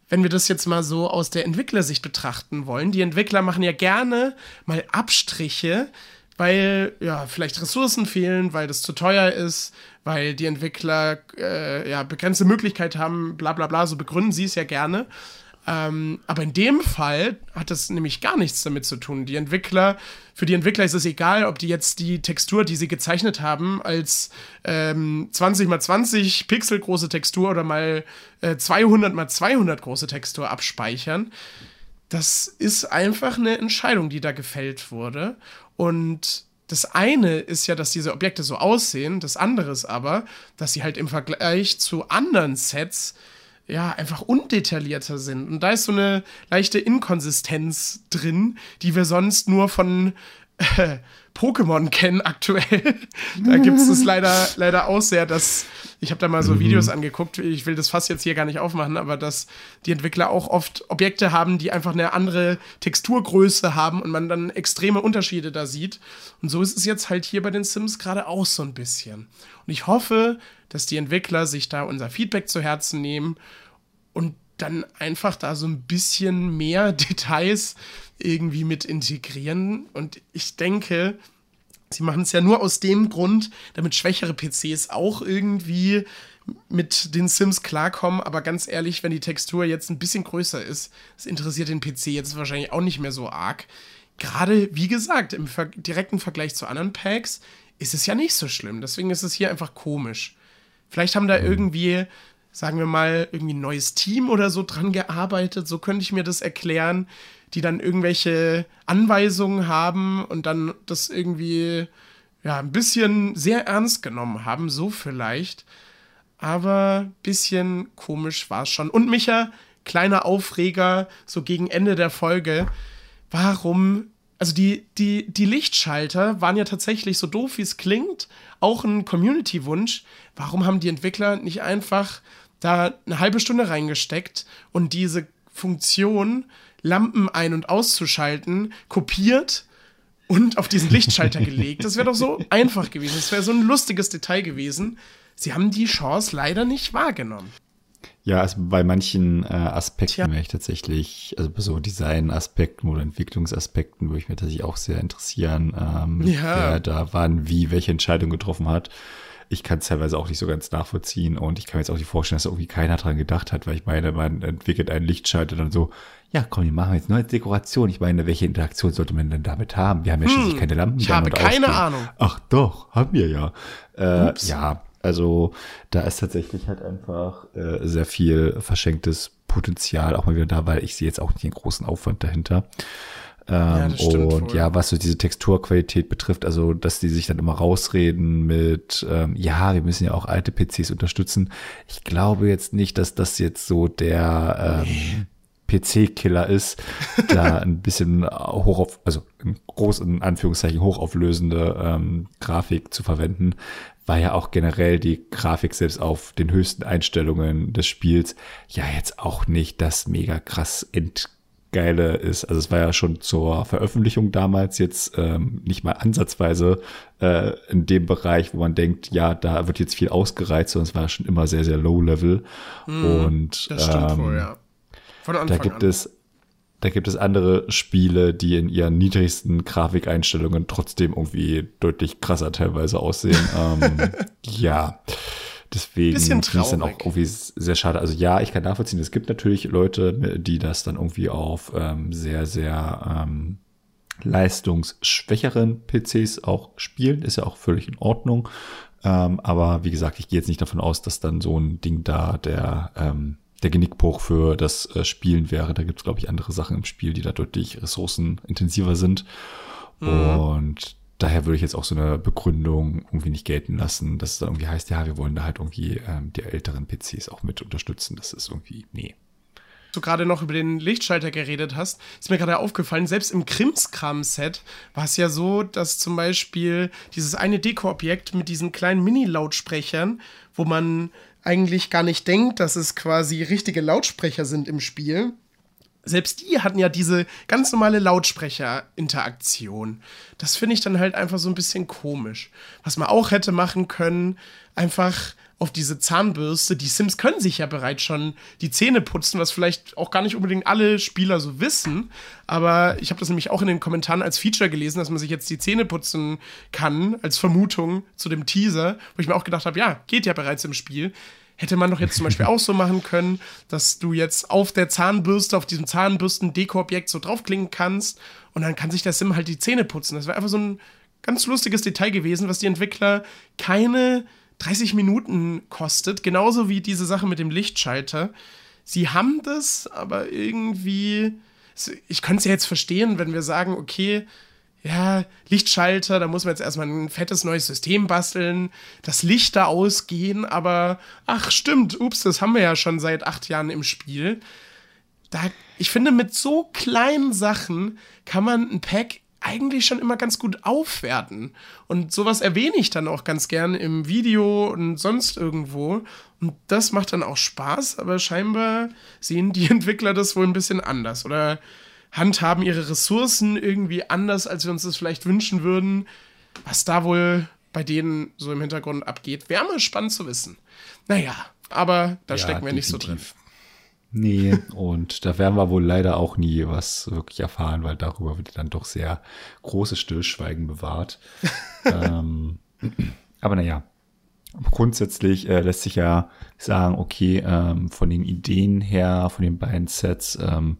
wenn wir das jetzt mal so aus der Entwicklersicht betrachten wollen. Die Entwickler machen ja gerne mal Abstriche weil ja vielleicht Ressourcen fehlen, weil das zu teuer ist, weil die Entwickler äh, ja begrenzte Möglichkeit haben, bla bla bla, so begründen sie es ja gerne. Ähm, aber in dem Fall hat das nämlich gar nichts damit zu tun. Die Entwickler, für die Entwickler ist es egal, ob die jetzt die Textur, die sie gezeichnet haben, als ähm, 20 x 20 Pixel große Textur oder mal äh, 200 x 200 große Textur abspeichern. Das ist einfach eine Entscheidung, die da gefällt wurde. Und das eine ist ja, dass diese Objekte so aussehen, das andere ist aber, dass sie halt im Vergleich zu anderen Sets ja einfach undetaillierter sind. Und da ist so eine leichte Inkonsistenz drin, die wir sonst nur von äh, (laughs) Pokémon kennen aktuell. (laughs) da gibt es das leider, leider auch sehr, dass ich habe da mal so mhm. Videos angeguckt, ich will das fast jetzt hier gar nicht aufmachen, aber dass die Entwickler auch oft Objekte haben, die einfach eine andere Texturgröße haben und man dann extreme Unterschiede da sieht. Und so ist es jetzt halt hier bei den Sims gerade auch so ein bisschen. Und ich hoffe, dass die Entwickler sich da unser Feedback zu Herzen nehmen und dann einfach da so ein bisschen mehr (laughs) Details irgendwie mit integrieren. Und ich denke, sie machen es ja nur aus dem Grund, damit schwächere PCs auch irgendwie mit den Sims klarkommen. Aber ganz ehrlich, wenn die Textur jetzt ein bisschen größer ist, das interessiert den PC jetzt wahrscheinlich auch nicht mehr so arg. Gerade, wie gesagt, im ver direkten Vergleich zu anderen Packs ist es ja nicht so schlimm. Deswegen ist es hier einfach komisch. Vielleicht haben da mhm. irgendwie sagen wir mal, irgendwie ein neues Team oder so dran gearbeitet. So könnte ich mir das erklären, die dann irgendwelche Anweisungen haben und dann das irgendwie ja ein bisschen sehr ernst genommen haben, so vielleicht. Aber ein bisschen komisch war es schon. Und Micha, kleiner Aufreger, so gegen Ende der Folge. Warum also die, die, die Lichtschalter waren ja tatsächlich so doof, wie es klingt, auch ein Community-Wunsch. Warum haben die Entwickler nicht einfach da eine halbe Stunde reingesteckt und diese Funktion, Lampen ein- und auszuschalten, kopiert und auf diesen Lichtschalter gelegt. Das wäre doch so (laughs) einfach gewesen. Das wäre so ein lustiges Detail gewesen. Sie haben die Chance leider nicht wahrgenommen. Ja, also bei manchen äh, Aspekten wäre ich tatsächlich, also bei so Design-Aspekten oder Entwicklungsaspekten würde ich mir tatsächlich auch sehr interessieren, ähm, ja. wer da wann wie welche Entscheidung getroffen hat ich kann es teilweise auch nicht so ganz nachvollziehen und ich kann mir jetzt auch nicht vorstellen, dass irgendwie keiner dran gedacht hat, weil ich meine, man entwickelt einen Lichtschalter dann so, ja, komm, wir machen jetzt neue Dekoration. Ich meine, welche Interaktion sollte man denn damit haben? Wir haben ja hm, schließlich keine Lampen. Ich habe keine ausgehen. Ahnung. Ach doch, haben wir ja. Äh, ja, also da ist tatsächlich halt einfach äh, sehr viel verschenktes Potenzial auch mal wieder da, weil ich sehe jetzt auch nicht den großen Aufwand dahinter. Ähm, ja, und wohl. ja, was so diese Texturqualität betrifft, also dass die sich dann immer rausreden mit, ähm, ja, wir müssen ja auch alte PCs unterstützen. Ich glaube jetzt nicht, dass das jetzt so der ähm, PC-Killer ist, da (laughs) ein bisschen hoch auf, also in großen Anführungszeichen hochauflösende ähm, Grafik zu verwenden, weil ja auch generell die Grafik selbst auf den höchsten Einstellungen des Spiels ja jetzt auch nicht das mega krass ent Geile ist, also es war ja schon zur Veröffentlichung damals jetzt ähm, nicht mal ansatzweise äh, in dem Bereich, wo man denkt, ja, da wird jetzt viel ausgereizt, sondern es war schon immer sehr, sehr low level. Mm, und das stimmt ähm, wohl, ja. Von Anfang da gibt an. es da gibt es andere Spiele, die in ihren niedrigsten Grafikeinstellungen trotzdem irgendwie deutlich krasser teilweise aussehen. ähm, (laughs) ja. Deswegen finde ich es dann auch irgendwie sehr schade. Also ja, ich kann nachvollziehen, es gibt natürlich Leute, die das dann irgendwie auf ähm, sehr, sehr ähm, leistungsschwächeren PCs auch spielen. Ist ja auch völlig in Ordnung. Ähm, aber wie gesagt, ich gehe jetzt nicht davon aus, dass dann so ein Ding da der, ähm, der Genickbruch für das äh, Spielen wäre. Da gibt es, glaube ich, andere Sachen im Spiel, die da deutlich ressourcenintensiver sind. Mhm. Und daher würde ich jetzt auch so eine Begründung irgendwie nicht gelten lassen, dass es dann irgendwie heißt, ja, wir wollen da halt irgendwie ähm, die älteren PCs auch mit unterstützen. Das ist irgendwie, nee. Du gerade noch über den Lichtschalter geredet hast, ist mir gerade aufgefallen, selbst im Krimskram-Set war es ja so, dass zum Beispiel dieses eine Deko-Objekt mit diesen kleinen Mini-Lautsprechern, wo man eigentlich gar nicht denkt, dass es quasi richtige Lautsprecher sind im Spiel, selbst die hatten ja diese ganz normale Lautsprecher-Interaktion. Das finde ich dann halt einfach so ein bisschen komisch. Was man auch hätte machen können, einfach auf diese Zahnbürste. Die Sims können sich ja bereits schon die Zähne putzen, was vielleicht auch gar nicht unbedingt alle Spieler so wissen. Aber ich habe das nämlich auch in den Kommentaren als Feature gelesen, dass man sich jetzt die Zähne putzen kann, als Vermutung zu dem Teaser, wo ich mir auch gedacht habe, ja, geht ja bereits im Spiel. Hätte man doch jetzt zum Beispiel (laughs) auch so machen können, dass du jetzt auf der Zahnbürste, auf diesem Zahnbürsten-Deko-Objekt so draufklingen kannst und dann kann sich der Sim halt die Zähne putzen. Das wäre einfach so ein ganz lustiges Detail gewesen, was die Entwickler keine 30 Minuten kostet. Genauso wie diese Sache mit dem Lichtschalter. Sie haben das, aber irgendwie. Ich könnte es ja jetzt verstehen, wenn wir sagen, okay, ja, Lichtschalter, da muss man jetzt erstmal ein fettes neues System basteln, das Licht da ausgehen, aber ach stimmt, ups, das haben wir ja schon seit acht Jahren im Spiel. Da, ich finde, mit so kleinen Sachen kann man ein Pack eigentlich schon immer ganz gut aufwerten. Und sowas erwähne ich dann auch ganz gern im Video und sonst irgendwo. Und das macht dann auch Spaß, aber scheinbar sehen die (laughs) Entwickler das wohl ein bisschen anders. Oder handhaben ihre Ressourcen irgendwie anders, als wir uns das vielleicht wünschen würden. Was da wohl bei denen so im Hintergrund abgeht, wäre mal spannend zu wissen. Naja, aber da ja, stecken wir definitiv. nicht so drin. Nee, und da werden wir wohl leider auch nie was wirklich erfahren, weil darüber wird dann doch sehr großes Stillschweigen bewahrt. (laughs) ähm, aber naja, grundsätzlich äh, lässt sich ja sagen, okay, ähm, von den Ideen her, von den beiden Sets, ähm,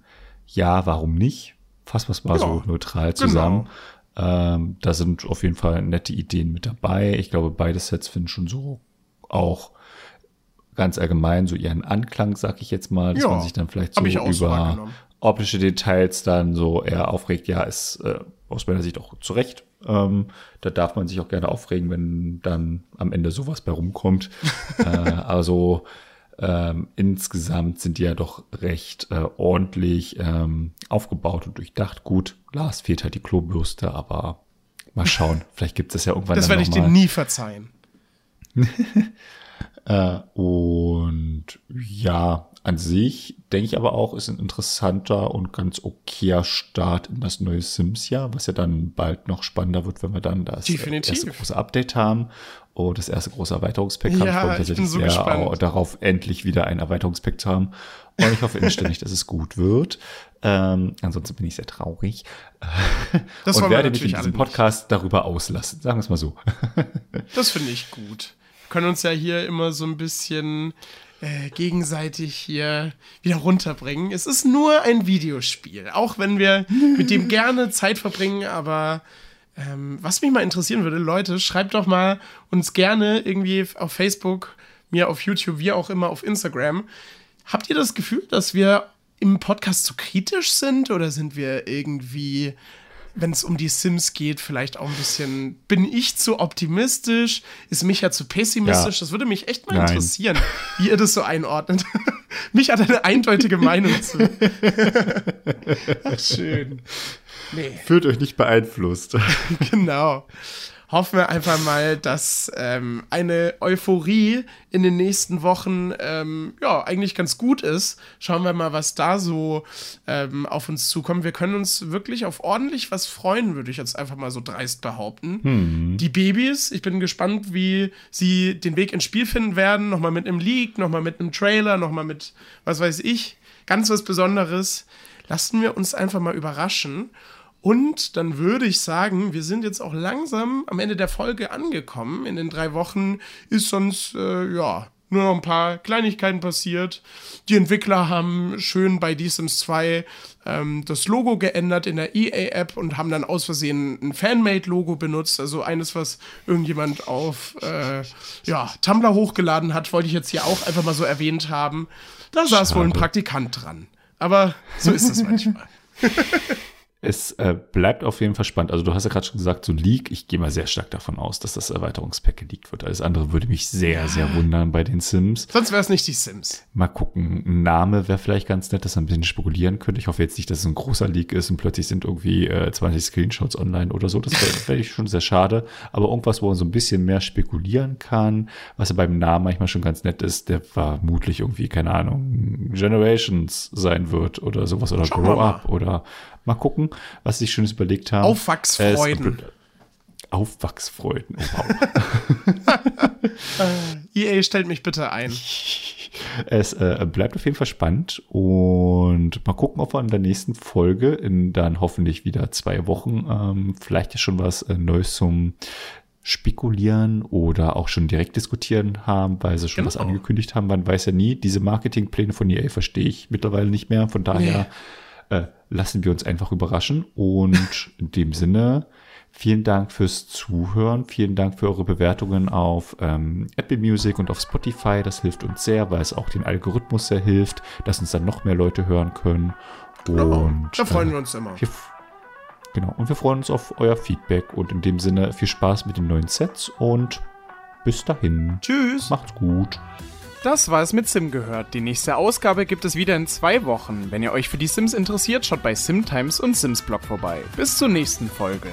ja, warum nicht? Fassen wir es mal ja, so neutral zusammen. Genau. Ähm, da sind auf jeden Fall nette Ideen mit dabei. Ich glaube, beide Sets finden schon so auch ganz allgemein so ihren Anklang, sag ich jetzt mal, dass ja, man sich dann vielleicht so über so optische Details dann so eher aufregt. Ja, ist äh, aus meiner Sicht auch zu Recht. Ähm, da darf man sich auch gerne aufregen, wenn dann am Ende sowas bei rumkommt. (laughs) äh, also ähm, insgesamt sind die ja doch recht äh, ordentlich ähm, aufgebaut und durchdacht. Gut, Lars fehlt halt die Klobürste, aber mal schauen. (laughs) Vielleicht gibt es ja irgendwann. Das werde ich dir nie verzeihen. (laughs) äh, und ja, an sich denke ich aber auch, ist ein interessanter und ganz okayer Start in das neue Sims-Jahr, was ja dann bald noch spannender wird, wenn wir dann das Definitiv. erste große Update haben. Oh, das erste große Erweiterungspack ja, haben. Ich tatsächlich so sehr gespannt. darauf, endlich wieder ein Erweiterungspack zu haben. Und ich hoffe inständig, dass es gut wird. Ähm, ansonsten bin ich sehr traurig. (laughs) Das und werde mich in diesem Podcast nicht. darüber auslassen. Sagen wir es mal so. das finde ich gut. Wir können uns ja hier immer so ein bisschen äh, gegenseitig hier wieder runterbringen. Es ist nur ein Videospiel, auch wenn wir mit dem (laughs) gerne Zeit verbringen, aber ähm, was mich mal interessieren würde, Leute, schreibt doch mal uns gerne irgendwie auf Facebook, mir auf YouTube, wie auch immer auf Instagram. Habt ihr das Gefühl, dass wir im Podcast zu kritisch sind oder sind wir irgendwie wenn es um die Sims geht, vielleicht auch ein bisschen, bin ich zu optimistisch? Ist mich ja zu pessimistisch? Ja. Das würde mich echt mal Nein. interessieren, wie ihr das so einordnet. (laughs) mich hat eine eindeutige Meinung zu. (laughs) Ach, schön. Nee. Fühlt euch nicht beeinflusst. (laughs) genau hoffen wir einfach mal, dass ähm, eine Euphorie in den nächsten Wochen ähm, ja eigentlich ganz gut ist. Schauen wir mal, was da so ähm, auf uns zukommt. Wir können uns wirklich auf ordentlich was freuen, würde ich jetzt einfach mal so dreist behaupten. Hm. Die Babys, ich bin gespannt, wie sie den Weg ins Spiel finden werden. Nochmal mit einem Leak, nochmal mit einem Trailer, nochmal mit, was weiß ich, ganz was Besonderes. Lassen wir uns einfach mal überraschen. Und dann würde ich sagen, wir sind jetzt auch langsam am Ende der Folge angekommen. In den drei Wochen ist sonst, äh, ja, nur noch ein paar Kleinigkeiten passiert. Die Entwickler haben schön bei The Sims 2 ähm, das Logo geändert in der EA-App und haben dann aus Versehen ein Fanmade-Logo benutzt. Also eines, was irgendjemand auf äh, ja, Tumblr hochgeladen hat, wollte ich jetzt hier auch einfach mal so erwähnt haben. Da saß Schade. wohl ein Praktikant dran. Aber so ist es manchmal. (laughs) Es äh, bleibt auf jeden Fall spannend. Also du hast ja gerade schon gesagt, so Leak, ich gehe mal sehr stark davon aus, dass das Erweiterungspack geleakt wird. Alles andere würde mich sehr, sehr wundern bei den Sims. Sonst wäre es nicht die Sims. Mal gucken, ein Name wäre vielleicht ganz nett, dass man ein bisschen spekulieren könnte. Ich hoffe jetzt nicht, dass es ein großer Leak ist und plötzlich sind irgendwie äh, 20 Screenshots online oder so. Das wäre wär (laughs) schon sehr schade. Aber irgendwas, wo man so ein bisschen mehr spekulieren kann, was ja beim Namen manchmal schon ganz nett ist, der vermutlich irgendwie, keine Ahnung, Generations sein wird oder sowas oder Grow Up oder Mal gucken, was sie sich Schönes überlegt haben. Aufwachsfreuden. Äh, Aufwachsfreuden. Oh, wow. (laughs) EA stellt mich bitte ein. (laughs) Es äh, bleibt auf jeden Fall spannend und mal gucken, ob wir in der nächsten Folge in dann hoffentlich wieder zwei Wochen ähm, vielleicht schon was äh, Neues zum spekulieren oder auch schon direkt diskutieren haben, weil sie schon genau. was angekündigt haben. Man weiß ja nie. Diese Marketingpläne von EA verstehe ich mittlerweile nicht mehr. Von daher nee. äh, lassen wir uns einfach überraschen. Und in dem Sinne, vielen Dank fürs Zuhören. Vielen Dank für eure Bewertungen auf ähm, Apple Music und auf Spotify. Das hilft uns sehr, weil es auch den Algorithmus sehr hilft, dass uns dann noch mehr Leute hören können. Genau. Und da freuen äh, wir uns immer. Wir, genau. Und wir freuen uns auf euer Feedback. Und in dem Sinne viel Spaß mit den neuen Sets und bis dahin. Tschüss. Macht's gut. Das war es mit Sim gehört. Die nächste Ausgabe gibt es wieder in zwei Wochen. Wenn ihr euch für die Sims interessiert, schaut bei Simtimes und Simsblog vorbei. Bis zur nächsten Folge.